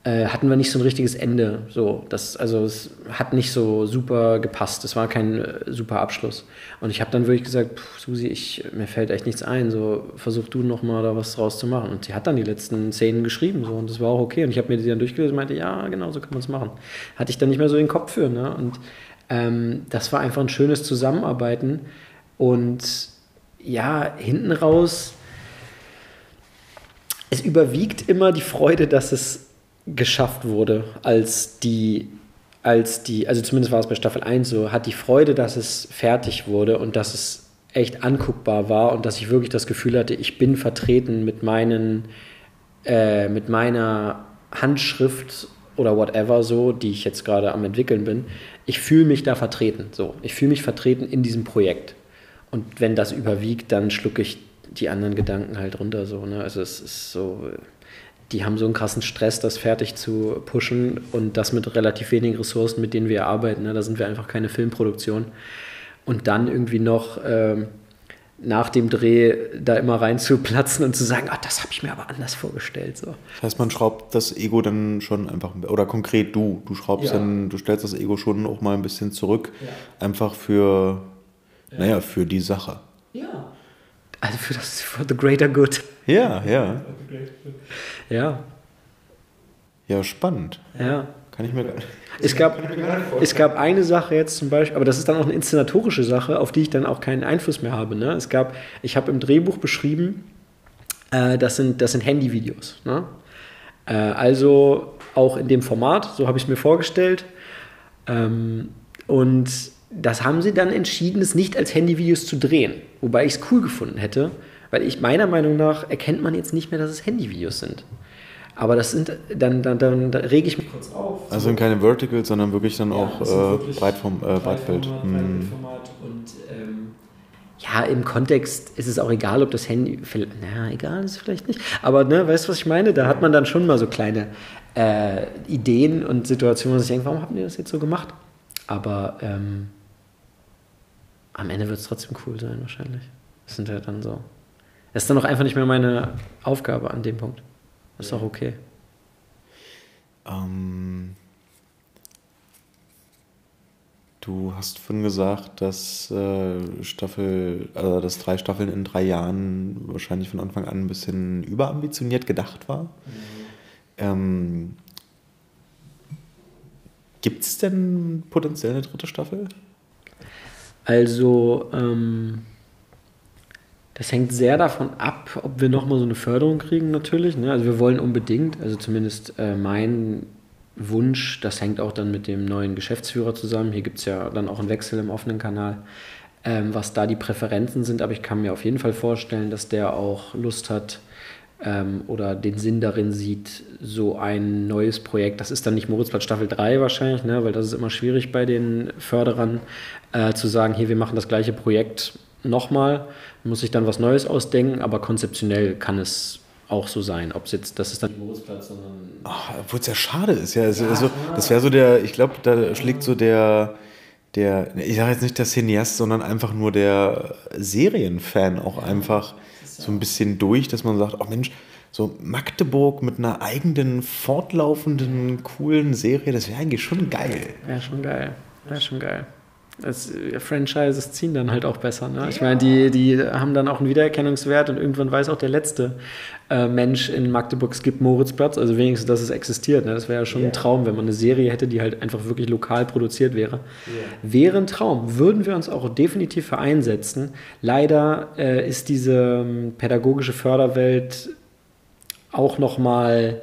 äh, hatten wir nicht so ein richtiges Ende. So, das, also es hat nicht so super gepasst. Es war kein äh, super Abschluss. Und ich habe dann wirklich gesagt, Susi, ich, mir fällt echt nichts ein. So, versuch du noch mal da was draus zu machen. Und sie hat dann die letzten Szenen geschrieben. So, und das war auch okay. Und ich habe mir die dann durchgelesen und meinte, ja, genau so kann man es machen. Hatte ich dann nicht mehr so den Kopf für. Ne? Und ähm, das war einfach ein schönes Zusammenarbeiten. Und ja, hinten raus, es überwiegt immer die Freude, dass es geschafft wurde, als die, als die, also zumindest war es bei Staffel 1 so, hat die Freude, dass es fertig wurde und dass es echt anguckbar war und dass ich wirklich das Gefühl hatte, ich bin vertreten mit meinen, äh, mit meiner Handschrift oder whatever so, die ich jetzt gerade am entwickeln bin. Ich fühle mich da vertreten, so. Ich fühle mich vertreten in diesem Projekt. Und wenn das überwiegt, dann schlucke ich die anderen Gedanken halt runter, so, ne? Also es ist so, die haben so einen krassen Stress, das fertig zu pushen und das mit relativ wenigen Ressourcen, mit denen wir arbeiten. Ne? Da sind wir einfach keine Filmproduktion. Und dann irgendwie noch ähm, nach dem Dreh da immer reinzuplatzen und zu sagen, ah, das habe ich mir aber anders vorgestellt. So. Das heißt, man schraubt das Ego dann schon einfach, oder konkret du, du schraubst ja. dann, du stellst das Ego schon auch mal ein bisschen zurück, ja. einfach für, ja. naja, für die Sache. Ja. Also für das, for the greater good. Ja, ja. Ja. Ja, spannend. Ja. Kann ich mir es gab, es gab eine Sache jetzt zum Beispiel, aber das ist dann auch eine inszenatorische Sache, auf die ich dann auch keinen Einfluss mehr habe. Ne? Es gab, ich habe im Drehbuch beschrieben, äh, das sind, das sind Handyvideos. Ne? Äh, also auch in dem Format, so habe ich es mir vorgestellt. Ähm, und das haben sie dann entschieden, es nicht als Handyvideos zu drehen. Wobei ich es cool gefunden hätte, weil ich meiner Meinung nach erkennt man jetzt nicht mehr, dass es Handyvideos sind. Aber das sind, dann, dann, dann, dann rege ich mich kurz auf. Also sind keine Verticals, sondern wirklich dann ja, auch äh, Breitform, äh, Breitfeld. Mhm. Und ähm, ja, im Kontext ist es auch egal, ob das Handy, na, egal ist vielleicht nicht. Aber ne, weißt du, was ich meine? Da hat man dann schon mal so kleine äh, Ideen und Situationen, wo ich denke, warum haben die das jetzt so gemacht? Aber ähm, am Ende wird es trotzdem cool sein, wahrscheinlich. Das sind halt dann so. Das ist dann auch einfach nicht mehr meine Aufgabe an dem Punkt. Das ist auch okay. Ähm, du hast vorhin gesagt, dass äh, Staffel, also dass drei Staffeln in drei Jahren wahrscheinlich von Anfang an ein bisschen überambitioniert gedacht war. Mhm. Ähm, Gibt es denn potenziell eine dritte Staffel? Also, ähm, das hängt sehr davon ab, ob wir nochmal so eine Förderung kriegen, natürlich. Ne? Also, wir wollen unbedingt, also zumindest äh, mein Wunsch, das hängt auch dann mit dem neuen Geschäftsführer zusammen. Hier gibt es ja dann auch einen Wechsel im offenen Kanal, ähm, was da die Präferenzen sind. Aber ich kann mir auf jeden Fall vorstellen, dass der auch Lust hat, ähm, oder den Sinn darin sieht, so ein neues Projekt, das ist dann nicht Moritzplatz Staffel 3 wahrscheinlich, ne, weil das ist immer schwierig bei den Förderern, äh, zu sagen, hier, wir machen das gleiche Projekt nochmal, muss ich dann was Neues ausdenken, aber konzeptionell kann es auch so sein. Ob es jetzt, das ist dann Moritzplatz, sondern. Obwohl es ja schade ist, ja. Also, also das wäre so der, ich glaube, da schlägt so der, der, ich sage jetzt nicht der Cineast, sondern einfach nur der Serienfan auch ja. einfach so ein bisschen durch, dass man sagt, oh Mensch, so Magdeburg mit einer eigenen, fortlaufenden, coolen Serie, das wäre eigentlich schon geil. Wäre schon geil. Wäre schon geil. Das, Franchises ziehen dann halt auch besser. Ne? Ich meine, die, die haben dann auch einen Wiedererkennungswert und irgendwann weiß auch der letzte äh, Mensch in Magdeburg, es gibt Moritzplatz, also wenigstens, dass es existiert. Ne? Das wäre ja schon yeah. ein Traum, wenn man eine Serie hätte, die halt einfach wirklich lokal produziert wäre. Yeah. Wäre ein Traum, würden wir uns auch definitiv für einsetzen. Leider äh, ist diese ähm, pädagogische Förderwelt auch noch mal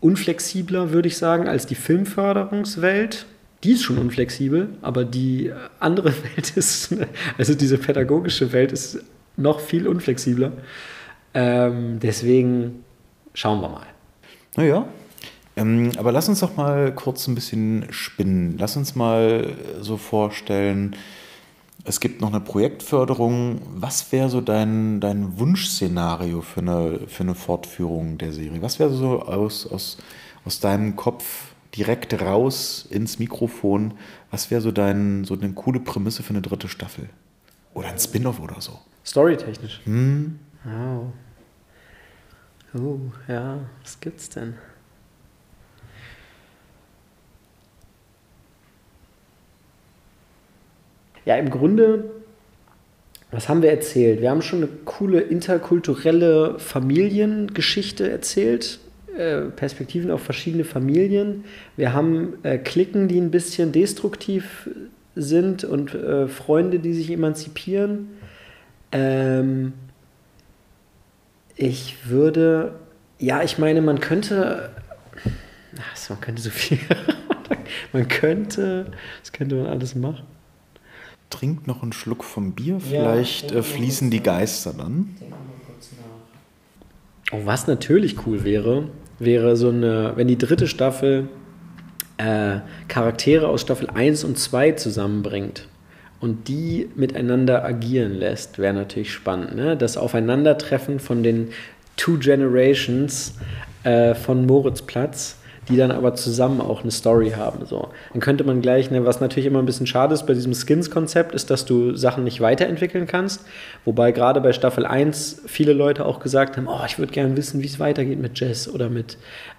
unflexibler, würde ich sagen, als die Filmförderungswelt die ist schon unflexibel, aber die andere Welt ist, also diese pädagogische Welt ist noch viel unflexibler. Ähm, deswegen schauen wir mal. Naja, ähm, aber lass uns doch mal kurz ein bisschen spinnen. Lass uns mal so vorstellen, es gibt noch eine Projektförderung. Was wäre so dein, dein Wunschszenario für eine, für eine Fortführung der Serie? Was wäre so aus, aus, aus deinem Kopf direkt raus ins Mikrofon. Was wäre so, dein, so eine coole Prämisse für eine dritte Staffel? Oder ein Spin-off oder so? Storytechnisch. Hm. Oh. Oh, ja, was gibt's denn? Ja, im Grunde, was haben wir erzählt? Wir haben schon eine coole interkulturelle Familiengeschichte erzählt. Äh, Perspektiven auf verschiedene Familien. Wir haben äh, Klicken, die ein bisschen destruktiv sind und äh, Freunde, die sich emanzipieren. Ähm, ich würde, ja, ich meine, man könnte, ach, man könnte so viel, man könnte, das könnte man alles machen. Trinkt noch einen Schluck vom Bier, vielleicht ja, äh, fließen die Geister dann. Oh, was natürlich cool wäre, wäre so eine, wenn die dritte Staffel äh, Charaktere aus Staffel 1 und 2 zusammenbringt und die miteinander agieren lässt, wäre natürlich spannend. Ne? Das Aufeinandertreffen von den Two Generations äh, von Moritzplatz die dann aber zusammen auch eine Story haben. So. Dann könnte man gleich, ne, was natürlich immer ein bisschen schade ist bei diesem Skins-Konzept, ist, dass du Sachen nicht weiterentwickeln kannst. Wobei gerade bei Staffel 1 viele Leute auch gesagt haben, oh, ich würde gerne wissen, wie es weitergeht mit Jess oder mit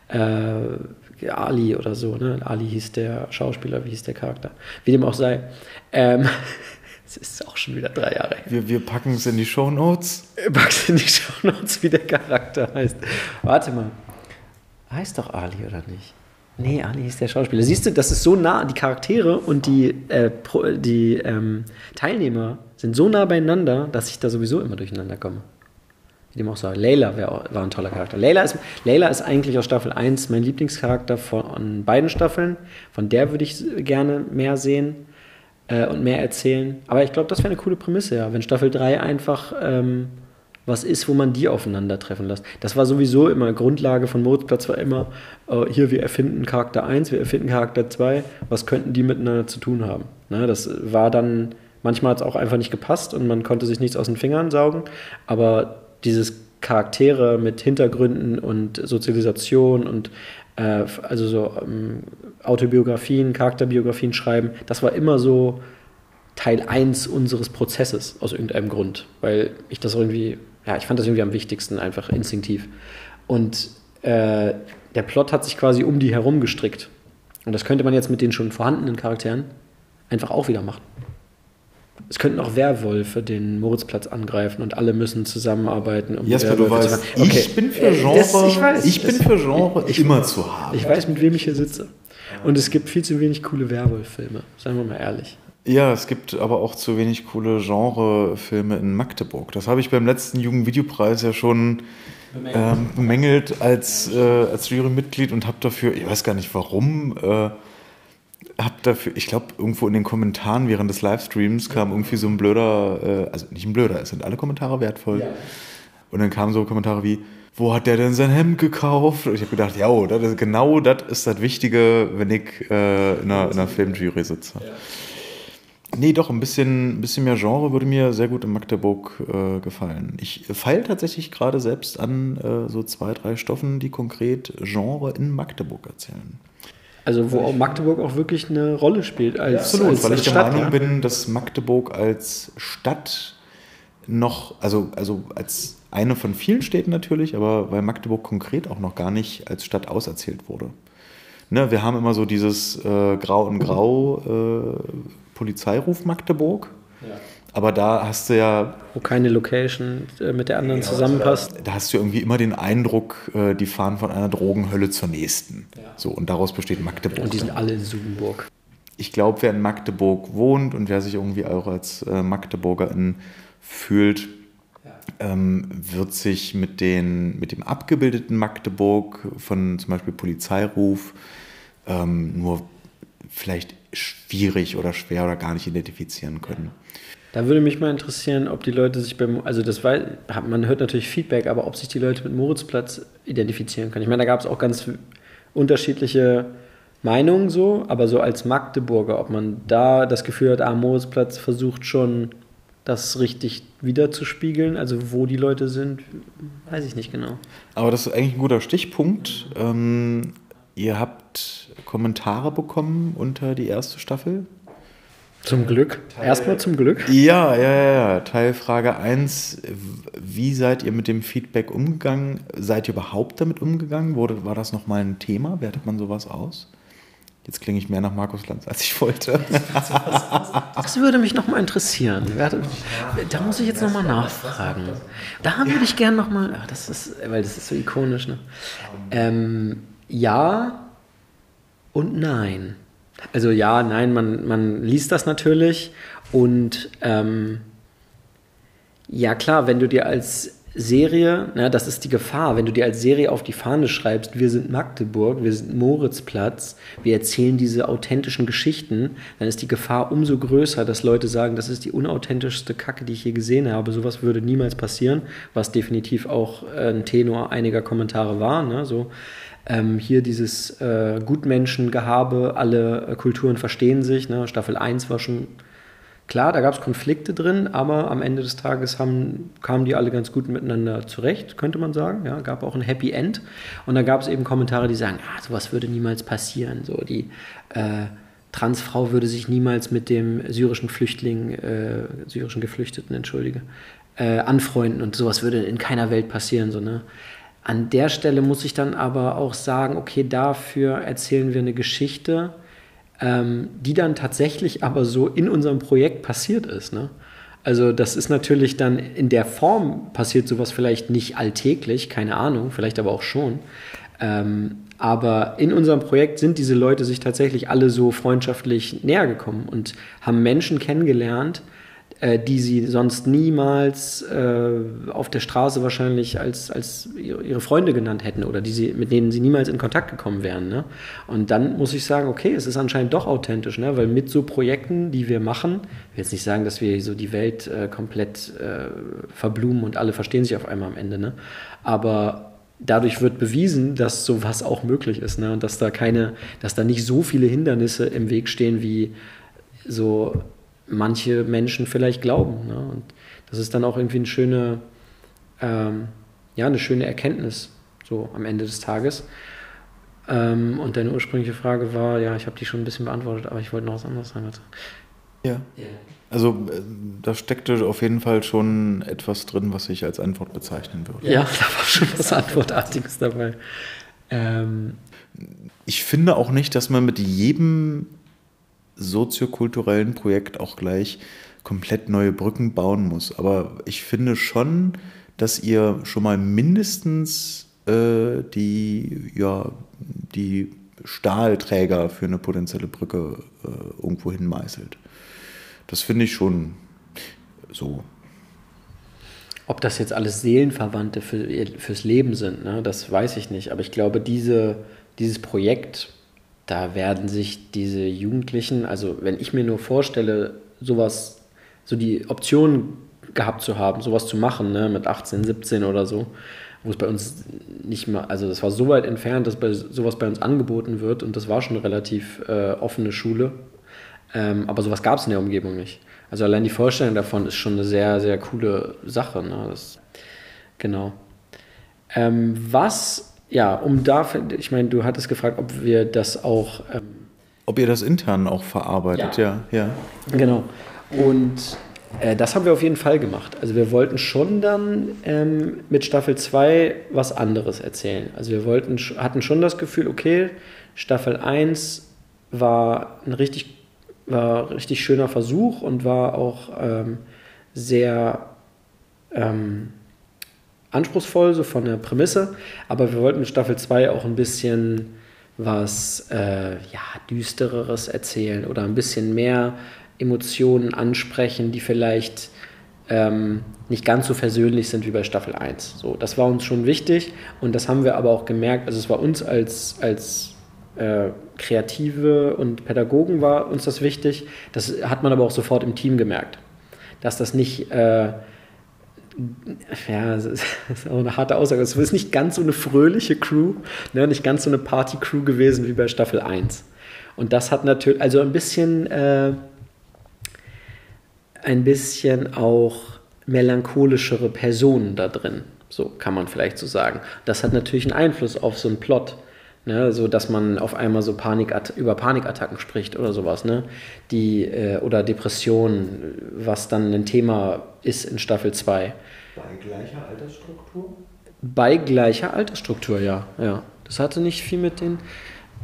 äh, Ali oder so. Ne? Ali hieß der Schauspieler, wie hieß der Charakter. Wie dem auch sei. Ähm, Es ist auch schon wieder drei Jahre her. Wir, wir packen es in die Show Notes. Packen es in die Show Notes, wie der Charakter heißt. Warte mal. Heißt doch Ali, oder nicht? Nee, Ali ist der Schauspieler. Siehst du, das ist so nah, die Charaktere und die, äh, die ähm, Teilnehmer sind so nah beieinander, dass ich da sowieso immer durcheinander komme. Wie dem auch so. Layla wär, war ein toller Charakter. Layla ist, Layla ist eigentlich aus Staffel 1 mein Lieblingscharakter von beiden Staffeln. Von der würde ich gerne mehr sehen äh, und mehr erzählen. Aber ich glaube, das wäre eine coole Prämisse, ja. Wenn Staffel 3 einfach. Ähm, was ist, wo man die aufeinandertreffen lässt. Das war sowieso immer Grundlage von Moritzplatz, war immer, äh, hier, wir erfinden Charakter 1, wir erfinden Charakter 2, was könnten die miteinander zu tun haben? Ne, das war dann, manchmal hat es auch einfach nicht gepasst und man konnte sich nichts aus den Fingern saugen, aber dieses Charaktere mit Hintergründen und Sozialisation und äh, also so ähm, Autobiografien, Charakterbiografien schreiben, das war immer so Teil 1 unseres Prozesses aus irgendeinem Grund, weil ich das irgendwie ja, ich fand das irgendwie am wichtigsten, einfach instinktiv. Und äh, der Plot hat sich quasi um die herum gestrickt. Und das könnte man jetzt mit den schon vorhandenen Charakteren einfach auch wieder machen. Es könnten auch Werwölfe den Moritzplatz angreifen und alle müssen zusammenarbeiten. Um Jasper, du weißt, okay. ich bin für Genre, das, ich, weiß, ich bin für Genre ich, immer zu haben. Ich weiß, mit wem ich hier sitze. Und es gibt viel zu wenig coole Werwolf-Filme, seien wir mal ehrlich. Ja, es gibt aber auch zu wenig coole Genrefilme in Magdeburg. Das habe ich beim letzten Jugendvideopreis ja schon bemängelt, ähm, bemängelt als, äh, als Jurymitglied und habe dafür, ich weiß gar nicht warum, äh, habe dafür, ich glaube, irgendwo in den Kommentaren während des Livestreams kam irgendwie so ein blöder, äh, also nicht ein blöder, es sind alle Kommentare wertvoll. Ja. Und dann kamen so Kommentare wie, wo hat der denn sein Hemd gekauft? Und ich habe gedacht, ja, ist, genau das ist das Wichtige, wenn ich äh, in, einer, in einer Filmjury sitze. Ja. Nee, doch, ein bisschen, ein bisschen mehr Genre würde mir sehr gut in Magdeburg äh, gefallen. Ich feile tatsächlich gerade selbst an äh, so zwei, drei Stoffen, die konkret Genre in Magdeburg erzählen. Also wo auch Magdeburg auch wirklich eine Rolle spielt als, Absolut, als weil ich der Stadt, Meinung ja. bin, dass Magdeburg als Stadt noch, also, also als eine von vielen Städten natürlich, aber weil Magdeburg konkret auch noch gar nicht als Stadt auserzählt wurde. Ne, wir haben immer so dieses äh, Grau und Grau äh, Polizeiruf Magdeburg. Ja. Aber da hast du ja. Wo keine Location äh, mit der anderen ja, zusammenpasst. Da hast du irgendwie immer den Eindruck, äh, die fahren von einer Drogenhölle zur nächsten. Ja. So, und daraus besteht Magdeburg. Und die sind alle in Sudenburg. Ich glaube, wer in Magdeburg wohnt und wer sich irgendwie auch als äh, Magdeburgerin fühlt, ähm, wird sich mit, den, mit dem abgebildeten Magdeburg von zum Beispiel Polizeiruf ähm, nur vielleicht schwierig oder schwer oder gar nicht identifizieren können. Da würde mich mal interessieren, ob die Leute sich beim, also das war, man hört natürlich Feedback, aber ob sich die Leute mit Moritzplatz identifizieren können. Ich meine, da gab es auch ganz unterschiedliche Meinungen so, aber so als Magdeburger, ob man da das Gefühl hat, ah, Moritzplatz versucht schon das richtig wiederzuspiegeln, also wo die Leute sind, weiß ich nicht genau. Aber das ist eigentlich ein guter Stichpunkt. Ähm, ihr habt Kommentare bekommen unter die erste Staffel? Zum Glück. Teil, Erstmal zum Glück. Ja, ja, ja. Teilfrage 1. Wie seid ihr mit dem Feedback umgegangen? Seid ihr überhaupt damit umgegangen? Wurde, war das nochmal ein Thema? Wertet man sowas aus? Jetzt klinge ich mehr nach Markus Lanz, als ich wollte. Das würde mich nochmal interessieren. Da muss ich jetzt nochmal nachfragen. Da würde ich gerne nochmal, das ist, weil das ist so ikonisch, ne? Ähm, ja und nein. Also ja, nein, man, man liest das natürlich und ähm, ja klar, wenn du dir als Serie, na, das ist die Gefahr, wenn du dir als Serie auf die Fahne schreibst, wir sind Magdeburg, wir sind Moritzplatz, wir erzählen diese authentischen Geschichten, dann ist die Gefahr umso größer, dass Leute sagen, das ist die unauthentischste Kacke, die ich je gesehen habe. Sowas würde niemals passieren, was definitiv auch äh, ein Tenor einiger Kommentare war. Ne? So, ähm, hier dieses äh, Gutmenschengehabe, alle äh, Kulturen verstehen sich. Ne? Staffel 1 war schon Klar, da gab es Konflikte drin, aber am Ende des Tages haben, kamen die alle ganz gut miteinander zurecht, könnte man sagen. Ja, gab auch ein Happy End. Und da gab es eben Kommentare, die sagen, ah, sowas würde niemals passieren. So, die äh, Transfrau würde sich niemals mit dem syrischen Flüchtling, äh, syrischen Geflüchteten, entschuldige, äh, anfreunden und sowas würde in keiner Welt passieren. So, ne? An der Stelle muss ich dann aber auch sagen, okay, dafür erzählen wir eine Geschichte, ähm, die dann tatsächlich aber so in unserem Projekt passiert ist. Ne? Also das ist natürlich dann in der Form passiert sowas vielleicht nicht alltäglich, keine Ahnung, vielleicht aber auch schon. Ähm, aber in unserem Projekt sind diese Leute sich tatsächlich alle so freundschaftlich näher gekommen und haben Menschen kennengelernt, äh, die sie sonst niemals äh, auf der Straße wahrscheinlich als, als ihre Freunde genannt hätten oder die sie, mit denen sie niemals in Kontakt gekommen wären. Ne? Und dann muss ich sagen, okay, es ist anscheinend doch authentisch, ne? weil mit so Projekten, die wir machen, ich will jetzt nicht sagen, dass wir so die Welt äh, komplett äh, verblumen und alle verstehen sich auf einmal am Ende, ne? aber dadurch wird bewiesen, dass sowas auch möglich ist ne? und dass da keine, dass da nicht so viele Hindernisse im Weg stehen wie so manche Menschen vielleicht glauben. Ne? Und das ist dann auch irgendwie eine schöne, ähm, ja, eine schöne Erkenntnis so am Ende des Tages. Ähm, und deine ursprüngliche Frage war, ja, ich habe die schon ein bisschen beantwortet, aber ich wollte noch was anderes sagen. Ja. ja. Also äh, da steckte auf jeden Fall schon etwas drin, was ich als Antwort bezeichnen würde. Ja, da war schon was Antwortartiges dabei. Ähm, ich finde auch nicht, dass man mit jedem soziokulturellen Projekt auch gleich komplett neue Brücken bauen muss. Aber ich finde schon, dass ihr schon mal mindestens äh, die, ja, die Stahlträger für eine potenzielle Brücke äh, irgendwo hinmeißelt. Das finde ich schon so. Ob das jetzt alles Seelenverwandte für, fürs Leben sind, ne, das weiß ich nicht. Aber ich glaube, diese, dieses Projekt da werden sich diese Jugendlichen, also wenn ich mir nur vorstelle, sowas, so die Option gehabt zu haben, sowas zu machen, ne, mit 18, 17 oder so, wo es bei uns nicht mehr, also das war so weit entfernt, dass bei, sowas bei uns angeboten wird und das war schon eine relativ äh, offene Schule, ähm, aber sowas gab es in der Umgebung nicht. Also allein die Vorstellung davon ist schon eine sehr, sehr coole Sache. Ne? Das, genau. Ähm, was ja, um da, ich meine, du hattest gefragt, ob wir das auch. Ähm, ob ihr das intern auch verarbeitet, ja. Ja, ja. Genau. Und äh, das haben wir auf jeden Fall gemacht. Also wir wollten schon dann ähm, mit Staffel 2 was anderes erzählen. Also wir wollten, hatten schon das Gefühl, okay, Staffel 1 war ein richtig war ein richtig schöner Versuch und war auch ähm, sehr ähm, anspruchsvoll, so von der Prämisse. Aber wir wollten mit Staffel 2 auch ein bisschen was äh, ja, düstereres erzählen oder ein bisschen mehr Emotionen ansprechen, die vielleicht ähm, nicht ganz so versöhnlich sind wie bei Staffel 1. So, das war uns schon wichtig und das haben wir aber auch gemerkt. Also es war uns als, als äh, Kreative und Pädagogen war uns das wichtig. Das hat man aber auch sofort im Team gemerkt, dass das nicht äh, ja, das ist auch eine harte Aussage. Es ist nicht ganz so eine fröhliche Crew, ne, nicht ganz so eine Party-Crew gewesen wie bei Staffel 1. Und das hat natürlich, also ein bisschen, äh, ein bisschen auch melancholischere Personen da drin. So kann man vielleicht so sagen. Das hat natürlich einen Einfluss auf so einen Plot. Ne, so dass man auf einmal so Panik über Panikattacken spricht oder sowas, ne? Die, äh, oder Depressionen, was dann ein Thema ist in Staffel 2. Bei gleicher Altersstruktur? Bei gleicher Altersstruktur, ja. ja. Das hatte nicht viel mit, den,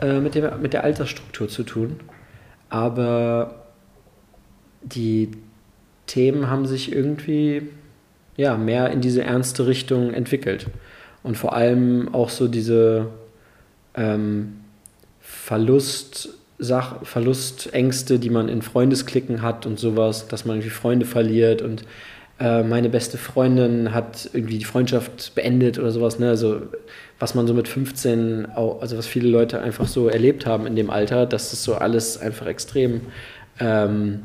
äh, mit, dem, mit der Altersstruktur zu tun. Aber die Themen haben sich irgendwie ja, mehr in diese ernste Richtung entwickelt. Und vor allem auch so diese ähm, Verlust, Sach Verlustängste, die man in Freundesklicken hat und sowas, dass man irgendwie Freunde verliert und äh, meine beste Freundin hat irgendwie die Freundschaft beendet oder sowas. Ne? Also was man so mit 15, auch, also was viele Leute einfach so erlebt haben in dem Alter, dass das so alles einfach extrem ähm,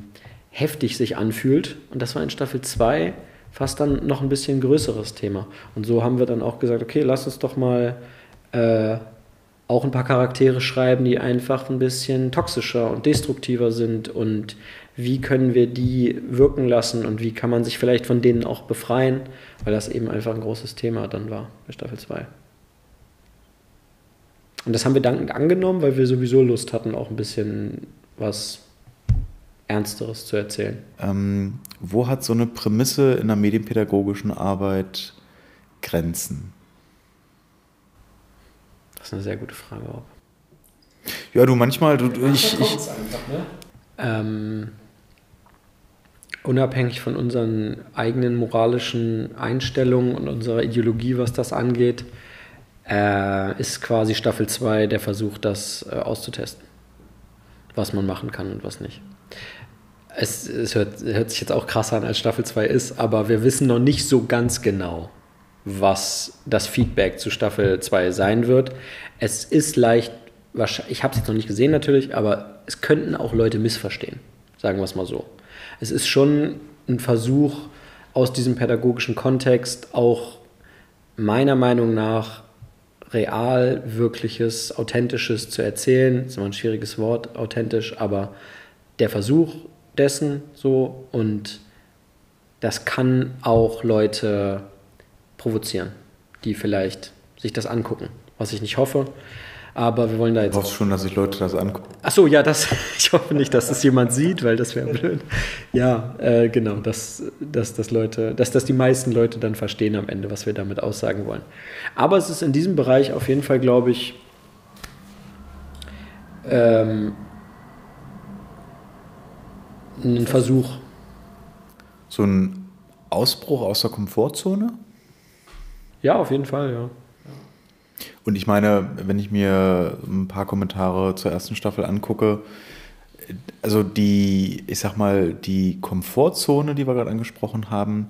heftig sich anfühlt. Und das war in Staffel 2 fast dann noch ein bisschen größeres Thema. Und so haben wir dann auch gesagt, okay, lass uns doch mal äh, auch ein paar Charaktere schreiben, die einfach ein bisschen toxischer und destruktiver sind und wie können wir die wirken lassen und wie kann man sich vielleicht von denen auch befreien, weil das eben einfach ein großes Thema dann war bei Staffel 2. Und das haben wir dankend angenommen, weil wir sowieso Lust hatten, auch ein bisschen was Ernsteres zu erzählen. Ähm, wo hat so eine Prämisse in der medienpädagogischen Arbeit Grenzen? Das ist eine sehr gute Frage auch. Ja, du manchmal, du, ich, ich, einfach, ne? ähm, unabhängig von unseren eigenen moralischen Einstellungen und unserer Ideologie, was das angeht, äh, ist quasi Staffel 2 der Versuch, das äh, auszutesten, was man machen kann und was nicht. Es, es hört, hört, sich jetzt auch krasser an, als Staffel 2 ist, aber wir wissen noch nicht so ganz genau, was das Feedback zu Staffel 2 sein wird. Es ist leicht, ich habe es jetzt noch nicht gesehen natürlich, aber es könnten auch Leute missverstehen, sagen wir es mal so es ist schon ein Versuch, aus diesem pädagogischen Kontext auch meiner Meinung nach real, wirkliches, authentisches zu erzählen. Das ist immer ein schwieriges Wort, authentisch, aber der Versuch dessen so und das kann auch Leute provozieren, die vielleicht sich das angucken, was ich nicht hoffe. Aber wir wollen da jetzt. Du hoffst schon, dass sich Leute das angucken. Ach so, ja, das, ich hoffe nicht, dass das jemand sieht, weil das wäre blöd. Ja, äh, genau, dass, dass, dass, Leute, dass das die meisten Leute dann verstehen am Ende, was wir damit aussagen wollen. Aber es ist in diesem Bereich auf jeden Fall, glaube ich, ähm, ein Versuch. So ein Ausbruch aus der Komfortzone? Ja, auf jeden Fall, ja. Und ich meine, wenn ich mir ein paar Kommentare zur ersten Staffel angucke, also die, ich sag mal, die Komfortzone, die wir gerade angesprochen haben,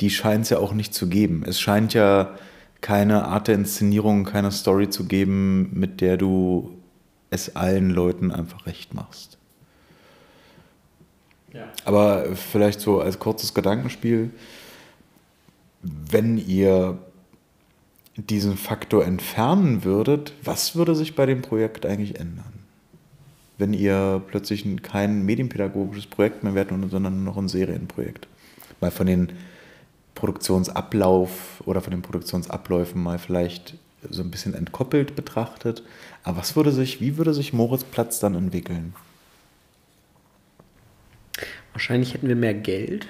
die scheint es ja auch nicht zu geben. Es scheint ja keine Art der Inszenierung, keine Story zu geben, mit der du es allen Leuten einfach recht machst. Ja. Aber vielleicht so als kurzes Gedankenspiel, wenn ihr diesen Faktor entfernen würdet, was würde sich bei dem Projekt eigentlich ändern? Wenn ihr plötzlich kein medienpädagogisches Projekt mehr wärt, sondern nur noch ein Serienprojekt. Mal von den Produktionsablauf oder von den Produktionsabläufen mal vielleicht so ein bisschen entkoppelt betrachtet. Aber was würde sich, wie würde sich Moritz Platz dann entwickeln? Wahrscheinlich hätten wir mehr Geld.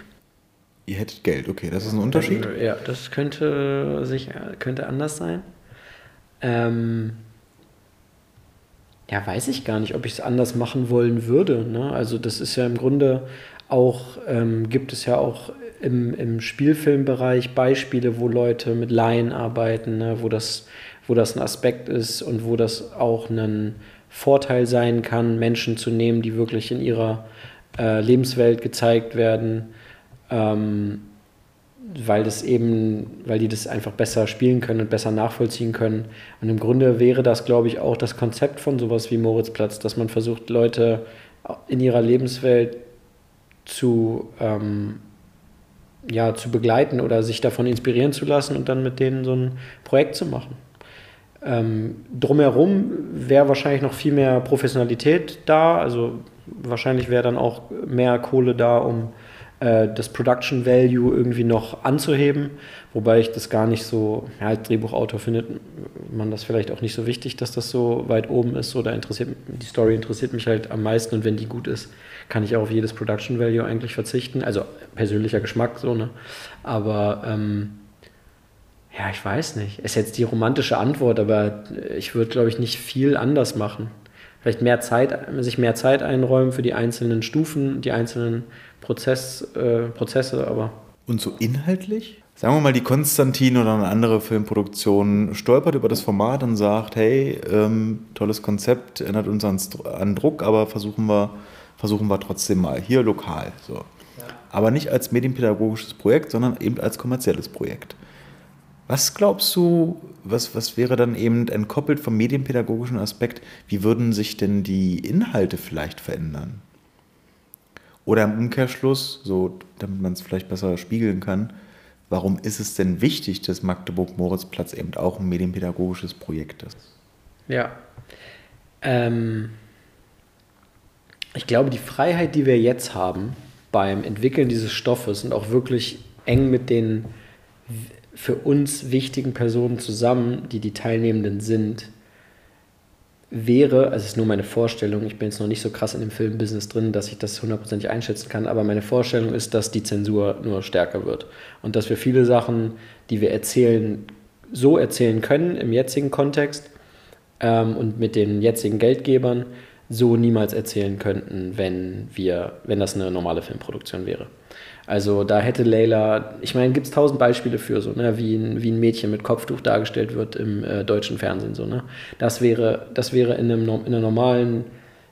Ihr hättet Geld, okay, das ist ein Unterschied? Ja, das könnte, sich, könnte anders sein. Ähm, ja, weiß ich gar nicht, ob ich es anders machen wollen würde. Ne? Also das ist ja im Grunde auch, ähm, gibt es ja auch im, im Spielfilmbereich Beispiele, wo Leute mit Laien arbeiten, ne? wo, das, wo das ein Aspekt ist und wo das auch ein Vorteil sein kann, Menschen zu nehmen, die wirklich in ihrer äh, Lebenswelt gezeigt werden. Ähm, weil das eben, weil die das einfach besser spielen können und besser nachvollziehen können. Und im Grunde wäre das, glaube ich, auch das Konzept von sowas wie Moritzplatz, dass man versucht, Leute in ihrer Lebenswelt zu, ähm, ja, zu begleiten oder sich davon inspirieren zu lassen und dann mit denen so ein Projekt zu machen. Ähm, drumherum wäre wahrscheinlich noch viel mehr Professionalität da, also wahrscheinlich wäre dann auch mehr Kohle da, um äh, das Production Value irgendwie noch anzuheben, wobei ich das gar nicht so, ja, als Drehbuchautor findet man das vielleicht auch nicht so wichtig, dass das so weit oben ist oder interessiert, die Story interessiert mich halt am meisten und wenn die gut ist, kann ich auch auf jedes Production Value eigentlich verzichten, also persönlicher Geschmack so, ne, aber ähm, ja, ich weiß nicht. Ist jetzt die romantische Antwort, aber ich würde, glaube ich, nicht viel anders machen. Vielleicht mehr Zeit, sich mehr Zeit einräumen für die einzelnen Stufen, die einzelnen Prozess, äh, Prozesse, aber. Und so inhaltlich? Sagen wir mal, die Konstantin oder eine andere Filmproduktion stolpert über das Format und sagt, hey, ähm, tolles Konzept, erinnert uns an, an, Druck, aber versuchen wir, versuchen wir trotzdem mal hier lokal. So. Ja. Aber nicht als medienpädagogisches Projekt, sondern eben als kommerzielles Projekt. Was glaubst du, was, was wäre dann eben entkoppelt vom medienpädagogischen Aspekt, wie würden sich denn die Inhalte vielleicht verändern? Oder im Umkehrschluss, so damit man es vielleicht besser spiegeln kann, warum ist es denn wichtig, dass Magdeburg-Moritzplatz eben auch ein medienpädagogisches Projekt ist? Ja. Ähm, ich glaube, die Freiheit, die wir jetzt haben beim Entwickeln dieses Stoffes und auch wirklich eng mit den für uns wichtigen Personen zusammen, die die Teilnehmenden sind, wäre, also es ist nur meine Vorstellung, ich bin jetzt noch nicht so krass in dem Filmbusiness drin, dass ich das hundertprozentig einschätzen kann, aber meine Vorstellung ist, dass die Zensur nur stärker wird und dass wir viele Sachen, die wir erzählen, so erzählen können im jetzigen Kontext ähm, und mit den jetzigen Geldgebern so niemals erzählen könnten, wenn wir, wenn das eine normale Filmproduktion wäre. Also da hätte Leila, ich meine, gibt es tausend Beispiele für so, ne, wie ein, wie ein Mädchen mit Kopftuch dargestellt wird im äh, deutschen Fernsehen. So, ne? Das wäre, das wäre in, einem, in einer normalen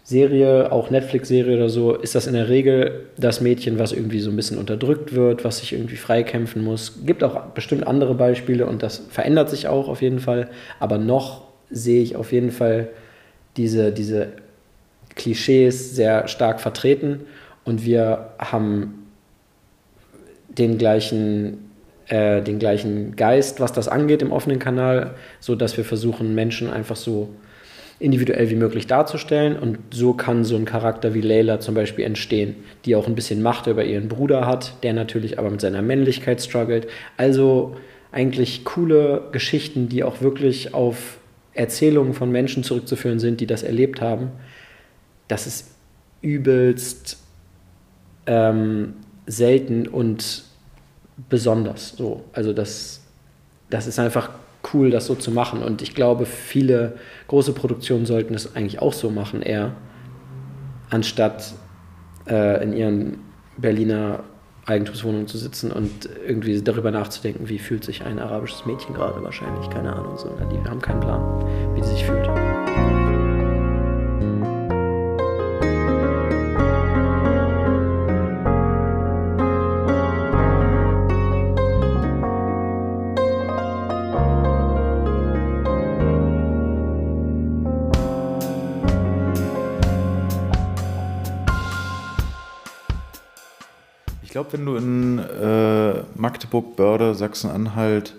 Serie, auch Netflix-Serie oder so, ist das in der Regel das Mädchen, was irgendwie so ein bisschen unterdrückt wird, was sich irgendwie freikämpfen muss. Gibt auch bestimmt andere Beispiele und das verändert sich auch auf jeden Fall. Aber noch sehe ich auf jeden Fall diese, diese Klischees sehr stark vertreten und wir haben den gleichen, äh, den gleichen Geist, was das angeht im offenen Kanal, so dass wir versuchen, Menschen einfach so individuell wie möglich darzustellen. Und so kann so ein Charakter wie Layla zum Beispiel entstehen, die auch ein bisschen Macht über ihren Bruder hat, der natürlich aber mit seiner Männlichkeit struggelt. Also eigentlich coole Geschichten, die auch wirklich auf Erzählungen von Menschen zurückzuführen sind, die das erlebt haben. Das ist übelst ähm, selten und besonders. So. Also das, das ist einfach cool, das so zu machen. Und ich glaube, viele große Produktionen sollten es eigentlich auch so machen, eher, anstatt äh, in ihren Berliner Eigentumswohnungen zu sitzen und irgendwie darüber nachzudenken, wie fühlt sich ein arabisches Mädchen gerade wahrscheinlich, keine Ahnung. So. Die haben keinen Plan, wie sie sich fühlt. Magdeburg, Börde, Sachsen-Anhalt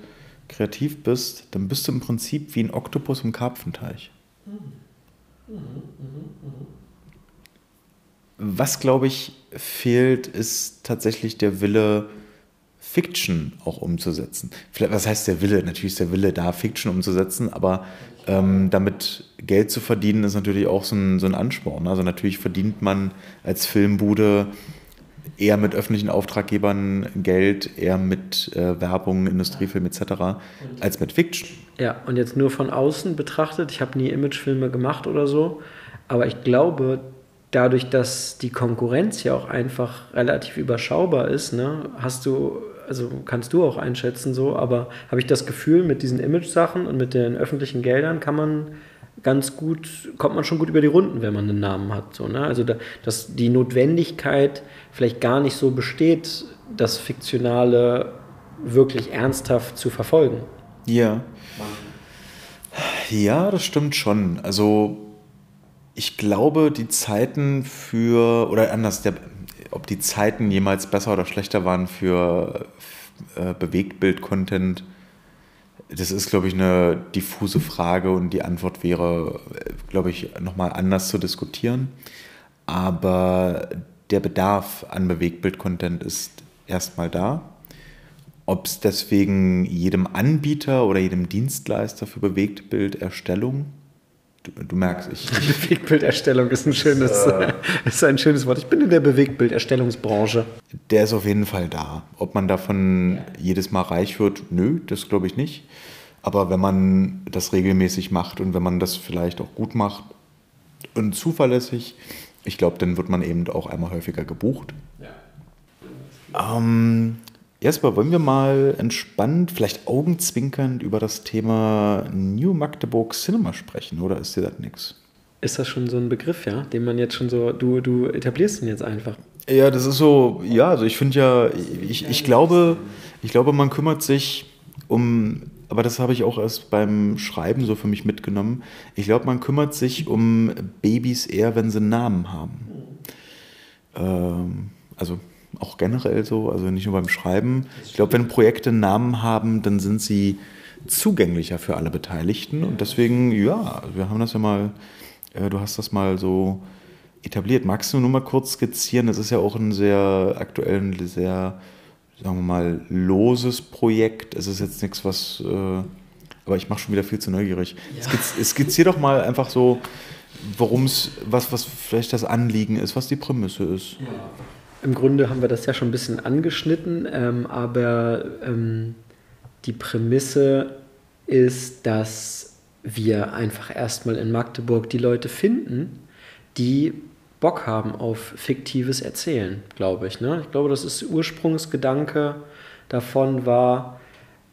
kreativ bist, dann bist du im Prinzip wie ein Oktopus im Karpfenteich. Was, glaube ich, fehlt, ist tatsächlich der Wille, Fiction auch umzusetzen. Vielleicht, was heißt der Wille? Natürlich ist der Wille da, Fiction umzusetzen, aber ähm, damit Geld zu verdienen, ist natürlich auch so ein, so ein Ansporn. Also natürlich verdient man als Filmbude eher mit öffentlichen Auftraggebern Geld, eher mit äh, Werbung, Industriefilm etc. als mit Fiction. Ja, und jetzt nur von außen betrachtet, ich habe nie Imagefilme gemacht oder so, aber ich glaube, dadurch, dass die Konkurrenz ja auch einfach relativ überschaubar ist, ne, hast du, also kannst du auch einschätzen so, aber habe ich das Gefühl, mit diesen Image-Sachen und mit den öffentlichen Geldern kann man ganz gut, kommt man schon gut über die Runden, wenn man einen Namen hat. So, ne? Also da, dass die Notwendigkeit vielleicht gar nicht so besteht, das Fiktionale wirklich ernsthaft zu verfolgen. Ja. Ja, das stimmt schon. Also ich glaube, die Zeiten für, oder anders, der, ob die Zeiten jemals besser oder schlechter waren für äh, Bewegtbild-Content, das ist, glaube ich, eine diffuse Frage und die Antwort wäre, glaube ich, nochmal anders zu diskutieren. Aber der Bedarf an Bewegtbild-Content ist erstmal da. Ob es deswegen jedem Anbieter oder jedem Dienstleister für Bewegtbilderstellung Du, du, merkst, ich. Bewegtbilderstellung ist ein, schönes, äh, ist ein schönes Wort. Ich bin in der Bewegtbilderstellungsbranche. Der ist auf jeden Fall da. Ob man davon jedes Mal reich wird, nö, das glaube ich nicht. Aber wenn man das regelmäßig macht und wenn man das vielleicht auch gut macht und zuverlässig, ich glaube, dann wird man eben auch einmal häufiger gebucht. Ja. Ähm, Jesper, wollen wir mal entspannt, vielleicht augenzwinkernd über das Thema New Magdeburg Cinema sprechen oder ist dir das nichts? Ist das schon so ein Begriff, ja, den man jetzt schon so, du, du etablierst ihn jetzt einfach? Ja, das ist so, ja, also ich finde ja, ich, ich glaube, ich glaube, man kümmert sich um aber das habe ich auch erst beim Schreiben so für mich mitgenommen. Ich glaube, man kümmert sich um Babys eher, wenn sie einen Namen haben. Ähm, also auch generell so, also nicht nur beim Schreiben. Ich glaube, wenn Projekte einen Namen haben, dann sind sie zugänglicher für alle Beteiligten. Und deswegen, ja, wir haben das ja mal, äh, du hast das mal so etabliert. Magst du nur mal kurz skizzieren? Das ist ja auch ein sehr aktuell, ein sehr sagen wir mal, loses Projekt. Es ist jetzt nichts, was. Äh, aber ich mache schon wieder viel zu neugierig. Ja. Skizzier doch mal einfach so, worum es, was, was vielleicht das Anliegen ist, was die Prämisse ist. Ja. Im Grunde haben wir das ja schon ein bisschen angeschnitten, ähm, aber ähm, die Prämisse ist, dass wir einfach erstmal in Magdeburg die Leute finden, die Bock haben auf fiktives Erzählen, glaube ich. Ne? Ich glaube, das ist Ursprungsgedanke davon war,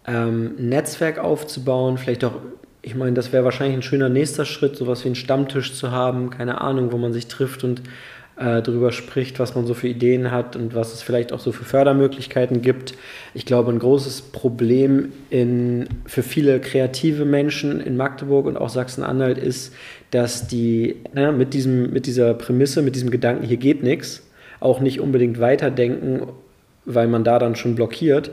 ähm, ein Netzwerk aufzubauen, vielleicht auch, ich meine, das wäre wahrscheinlich ein schöner nächster Schritt, sowas wie einen Stammtisch zu haben, keine Ahnung, wo man sich trifft und äh, darüber spricht, was man so für Ideen hat und was es vielleicht auch so für Fördermöglichkeiten gibt. Ich glaube, ein großes Problem in, für viele kreative Menschen in Magdeburg und auch Sachsen-Anhalt ist, dass die ja, mit, diesem, mit dieser Prämisse, mit diesem Gedanken, hier geht nichts, auch nicht unbedingt weiterdenken, weil man da dann schon blockiert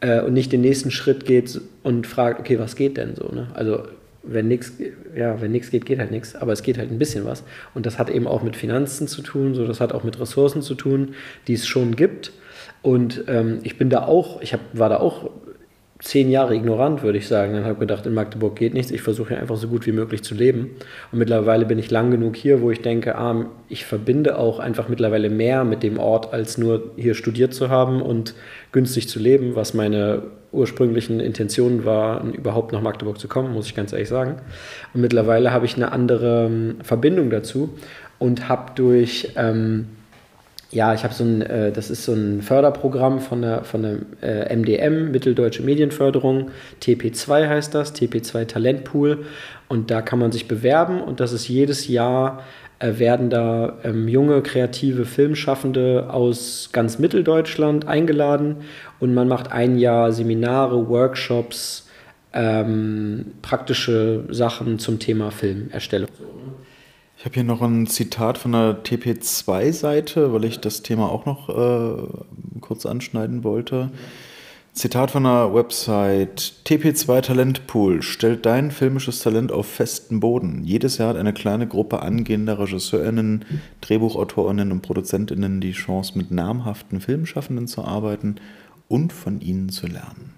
äh, und nicht den nächsten Schritt geht und fragt, okay, was geht denn so? Ne? Also wenn nichts ja, wenn nichts geht, geht halt nichts, aber es geht halt ein bisschen was. Und das hat eben auch mit Finanzen zu tun, so das hat auch mit Ressourcen zu tun, die es schon gibt. Und ähm, ich bin da auch, ich hab, war da auch zehn Jahre ignorant, würde ich sagen. Dann habe ich gedacht, in Magdeburg geht nichts, ich versuche hier einfach so gut wie möglich zu leben. Und mittlerweile bin ich lang genug hier, wo ich denke, ah, ich verbinde auch einfach mittlerweile mehr mit dem Ort, als nur hier studiert zu haben und günstig zu leben, was meine ursprünglichen Intentionen war, überhaupt nach Magdeburg zu kommen, muss ich ganz ehrlich sagen. Und mittlerweile habe ich eine andere ähm, Verbindung dazu und habe durch, ähm, ja, ich habe so ein, äh, das ist so ein Förderprogramm von der, von der äh, MDM, Mitteldeutsche Medienförderung, TP2 heißt das, TP2 Talentpool. Und da kann man sich bewerben und das ist jedes Jahr werden da ähm, junge, kreative Filmschaffende aus ganz Mitteldeutschland eingeladen und man macht ein Jahr Seminare, Workshops, ähm, praktische Sachen zum Thema Filmerstellung. Ich habe hier noch ein Zitat von der TP2-Seite, weil ich das Thema auch noch äh, kurz anschneiden wollte. Ja. Zitat von der Website TP2 Talentpool stellt dein filmisches Talent auf festen Boden. Jedes Jahr hat eine kleine Gruppe angehender RegisseurInnen, DrehbuchautorInnen und ProduzentInnen die Chance, mit namhaften Filmschaffenden zu arbeiten und von ihnen zu lernen.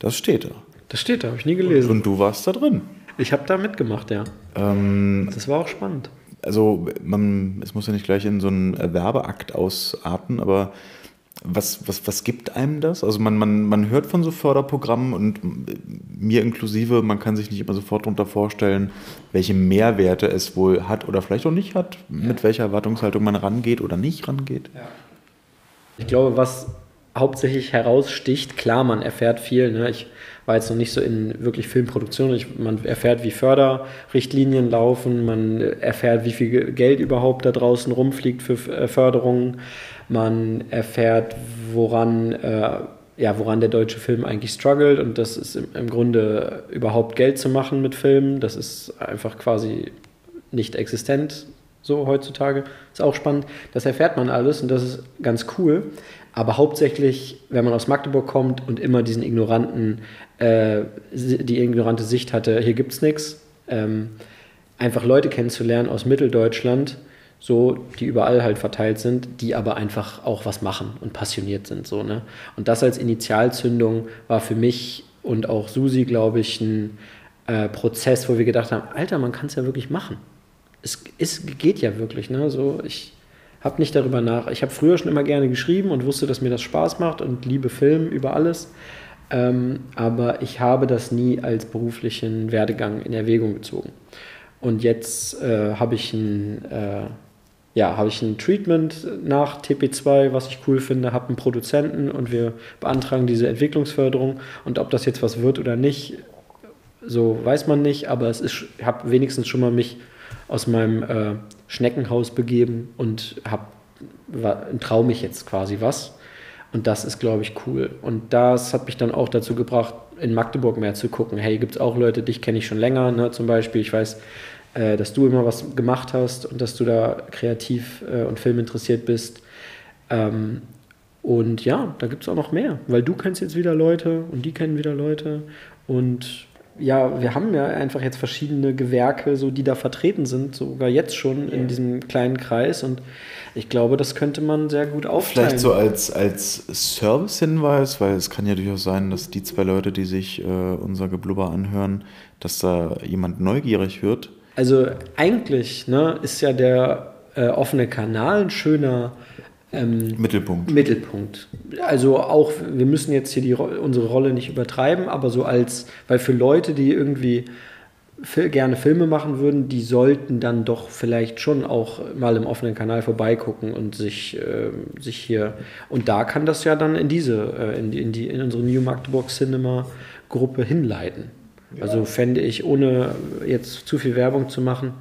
Das steht da. Das steht da, habe ich nie gelesen. Und, und, du warst da drin. Ich habe da mitgemacht, ja. Ähm, das war auch spannend also man, es muss ja nicht gleich in so einen Werbeakt ausarten, aber was, was, was gibt einem das? Also man, man, man hört von so Förderprogrammen und mir inklusive, man kann sich nicht immer sofort darunter vorstellen, welche Mehrwerte es wohl hat oder vielleicht auch nicht hat, mit welcher Erwartungshaltung man rangeht oder nicht rangeht. Ja. Ich glaube, was hauptsächlich heraussticht, klar, man erfährt viel. Ne? Ich war jetzt noch nicht so in wirklich Filmproduktion. Ich, man erfährt, wie Förderrichtlinien laufen, man erfährt, wie viel Geld überhaupt da draußen rumfliegt für äh, Förderungen. Man erfährt, woran, äh, ja, woran der deutsche Film eigentlich struggelt und das ist im, im Grunde überhaupt Geld zu machen mit Filmen. Das ist einfach quasi nicht existent so heutzutage. Ist auch spannend. Das erfährt man alles und das ist ganz cool. Aber hauptsächlich, wenn man aus Magdeburg kommt und immer diesen ignoranten, äh, die ignorante Sicht hatte, hier gibt es nichts, ähm, einfach Leute kennenzulernen aus Mitteldeutschland, so, die überall halt verteilt sind, die aber einfach auch was machen und passioniert sind. So, ne? Und das als Initialzündung war für mich und auch Susi, glaube ich, ein äh, Prozess, wo wir gedacht haben, Alter, man kann es ja wirklich machen. Es, es geht ja wirklich. Ne? So, ich habe nicht darüber nach. Ich habe früher schon immer gerne geschrieben und wusste, dass mir das Spaß macht und liebe Film über alles. Ähm, aber ich habe das nie als beruflichen Werdegang in Erwägung gezogen. Und jetzt äh, habe ich ein äh, ja, habe ich ein Treatment nach TP2, was ich cool finde, habe einen Produzenten und wir beantragen diese Entwicklungsförderung. Und ob das jetzt was wird oder nicht, so weiß man nicht, aber es ist, ich habe wenigstens schon mal mich aus meinem äh, Schneckenhaus begeben und traue mich jetzt quasi was. Und das ist, glaube ich, cool. Und das hat mich dann auch dazu gebracht, in Magdeburg mehr zu gucken. Hey, gibt es auch Leute, dich kenne ich schon länger, ne? zum Beispiel. Ich weiß, äh, dass du immer was gemacht hast und dass du da kreativ äh, und filminteressiert bist. Ähm, und ja, da gibt es auch noch mehr, weil du kennst jetzt wieder Leute und die kennen wieder Leute. Und ja, wir haben ja einfach jetzt verschiedene Gewerke, so die da vertreten sind, sogar jetzt schon in diesem kleinen Kreis. Und ich glaube, das könnte man sehr gut aufteilen. Vielleicht so als, als Service-Hinweis, weil es kann ja durchaus sein, dass die zwei Leute, die sich äh, unser Geblubber anhören, dass da jemand neugierig wird also eigentlich ne, ist ja der äh, offene Kanal ein schöner ähm, Mittelpunkt. Mittelpunkt. Also auch, wir müssen jetzt hier die, unsere Rolle nicht übertreiben, aber so als, weil für Leute, die irgendwie gerne Filme machen würden, die sollten dann doch vielleicht schon auch mal im offenen Kanal vorbeigucken und sich, äh, sich hier. Und da kann das ja dann in diese, äh, in, die, in, die, in unsere New Magdeburg Cinema Gruppe hinleiten. Also fände ich, ohne jetzt zu viel Werbung zu machen.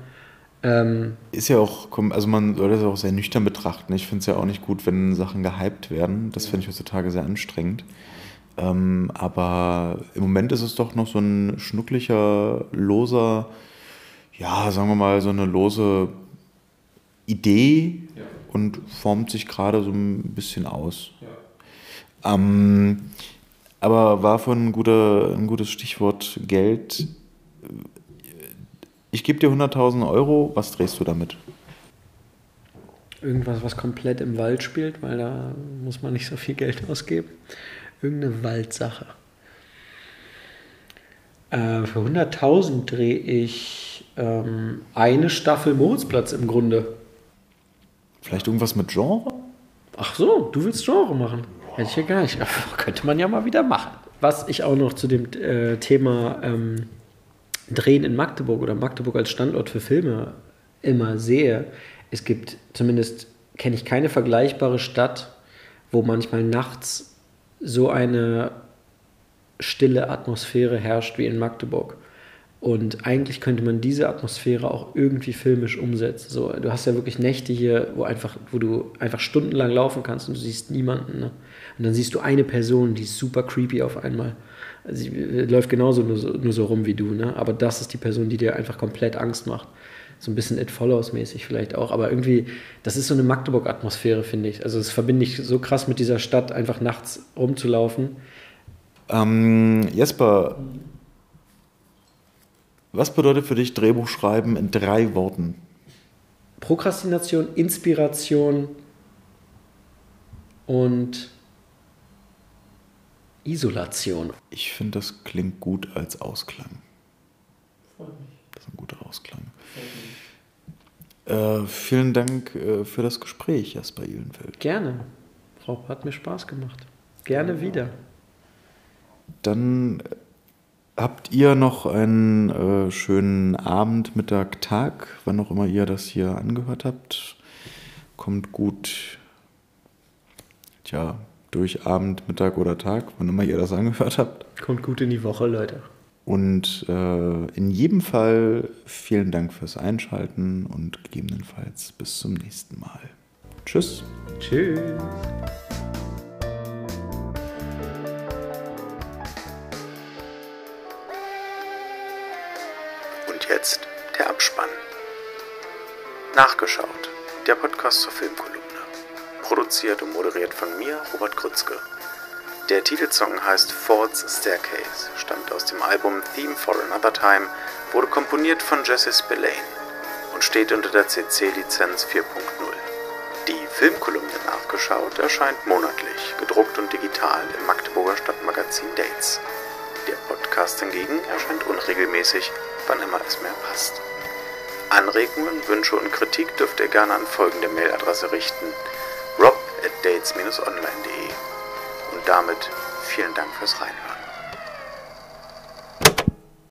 Ähm ist ja auch, also man sollte es auch sehr nüchtern betrachten. Ich finde es ja auch nicht gut, wenn Sachen gehypt werden. Das finde ich heutzutage sehr anstrengend. Ähm, aber im Moment ist es doch noch so ein schnucklicher, loser, ja, sagen wir mal, so eine lose Idee ja. und formt sich gerade so ein bisschen aus. Ja. Ähm, aber war von ein, guter, ein gutes Stichwort Geld. Ich gebe dir 100.000 Euro, was drehst du damit? Irgendwas, was komplett im Wald spielt, weil da muss man nicht so viel Geld ausgeben. Irgendeine Waldsache. Äh, für 100.000 drehe ich ähm, eine Staffel Moritzplatz im Grunde. Vielleicht irgendwas mit Genre? Ach so, du willst Genre machen. Hätte ich ja gar nicht. Könnte man ja mal wieder machen. Was ich auch noch zu dem äh, Thema ähm, Drehen in Magdeburg oder Magdeburg als Standort für Filme immer sehe, es gibt zumindest, kenne ich keine vergleichbare Stadt, wo manchmal nachts so eine stille Atmosphäre herrscht wie in Magdeburg. Und eigentlich könnte man diese Atmosphäre auch irgendwie filmisch umsetzen. So, du hast ja wirklich Nächte hier, wo, einfach, wo du einfach stundenlang laufen kannst und du siehst niemanden. Ne? Und dann siehst du eine Person, die ist super creepy auf einmal. Sie läuft genauso nur so, nur so rum wie du, ne? aber das ist die Person, die dir einfach komplett Angst macht. So ein bisschen It Follows mäßig vielleicht auch, aber irgendwie, das ist so eine Magdeburg-Atmosphäre, finde ich. Also das verbinde ich so krass mit dieser Stadt, einfach nachts rumzulaufen. Ähm, Jesper, was bedeutet für dich Drehbuch schreiben in drei Worten? Prokrastination, Inspiration und Isolation. Ich finde, das klingt gut als Ausklang. Das ist ein guter Ausklang. Äh, vielen Dank äh, für das Gespräch, Jasper Ihlenfeld. Gerne. Rob, hat mir Spaß gemacht. Gerne ja. wieder. Dann habt ihr noch einen äh, schönen Abend, Mittag, Tag, wann auch immer ihr das hier angehört habt. Kommt gut, tja, durch Abend, Mittag oder Tag, wann immer ihr das angehört habt. Kommt gut in die Woche, Leute. Und äh, in jedem Fall vielen Dank fürs Einschalten und gegebenenfalls bis zum nächsten Mal. Tschüss. Tschüss. Und jetzt der Abspann. Nachgeschaut. Der Podcast zur Filmkolumne. Produziert und moderiert von mir, Robert Krützke. Der Titelsong heißt Ford's Staircase, stammt aus dem Album Theme for Another Time, wurde komponiert von Jesse Spillane und steht unter der CC-Lizenz 4.0. Die Filmkolumne nachgeschaut erscheint monatlich, gedruckt und digital im Magdeburger Stadtmagazin Dates. Der Podcast hingegen erscheint unregelmäßig, wann immer es mehr passt. Anregungen, Wünsche und Kritik dürft ihr gerne an folgende Mailadresse richten: at dates-online.de. Und damit vielen Dank fürs Reinhören.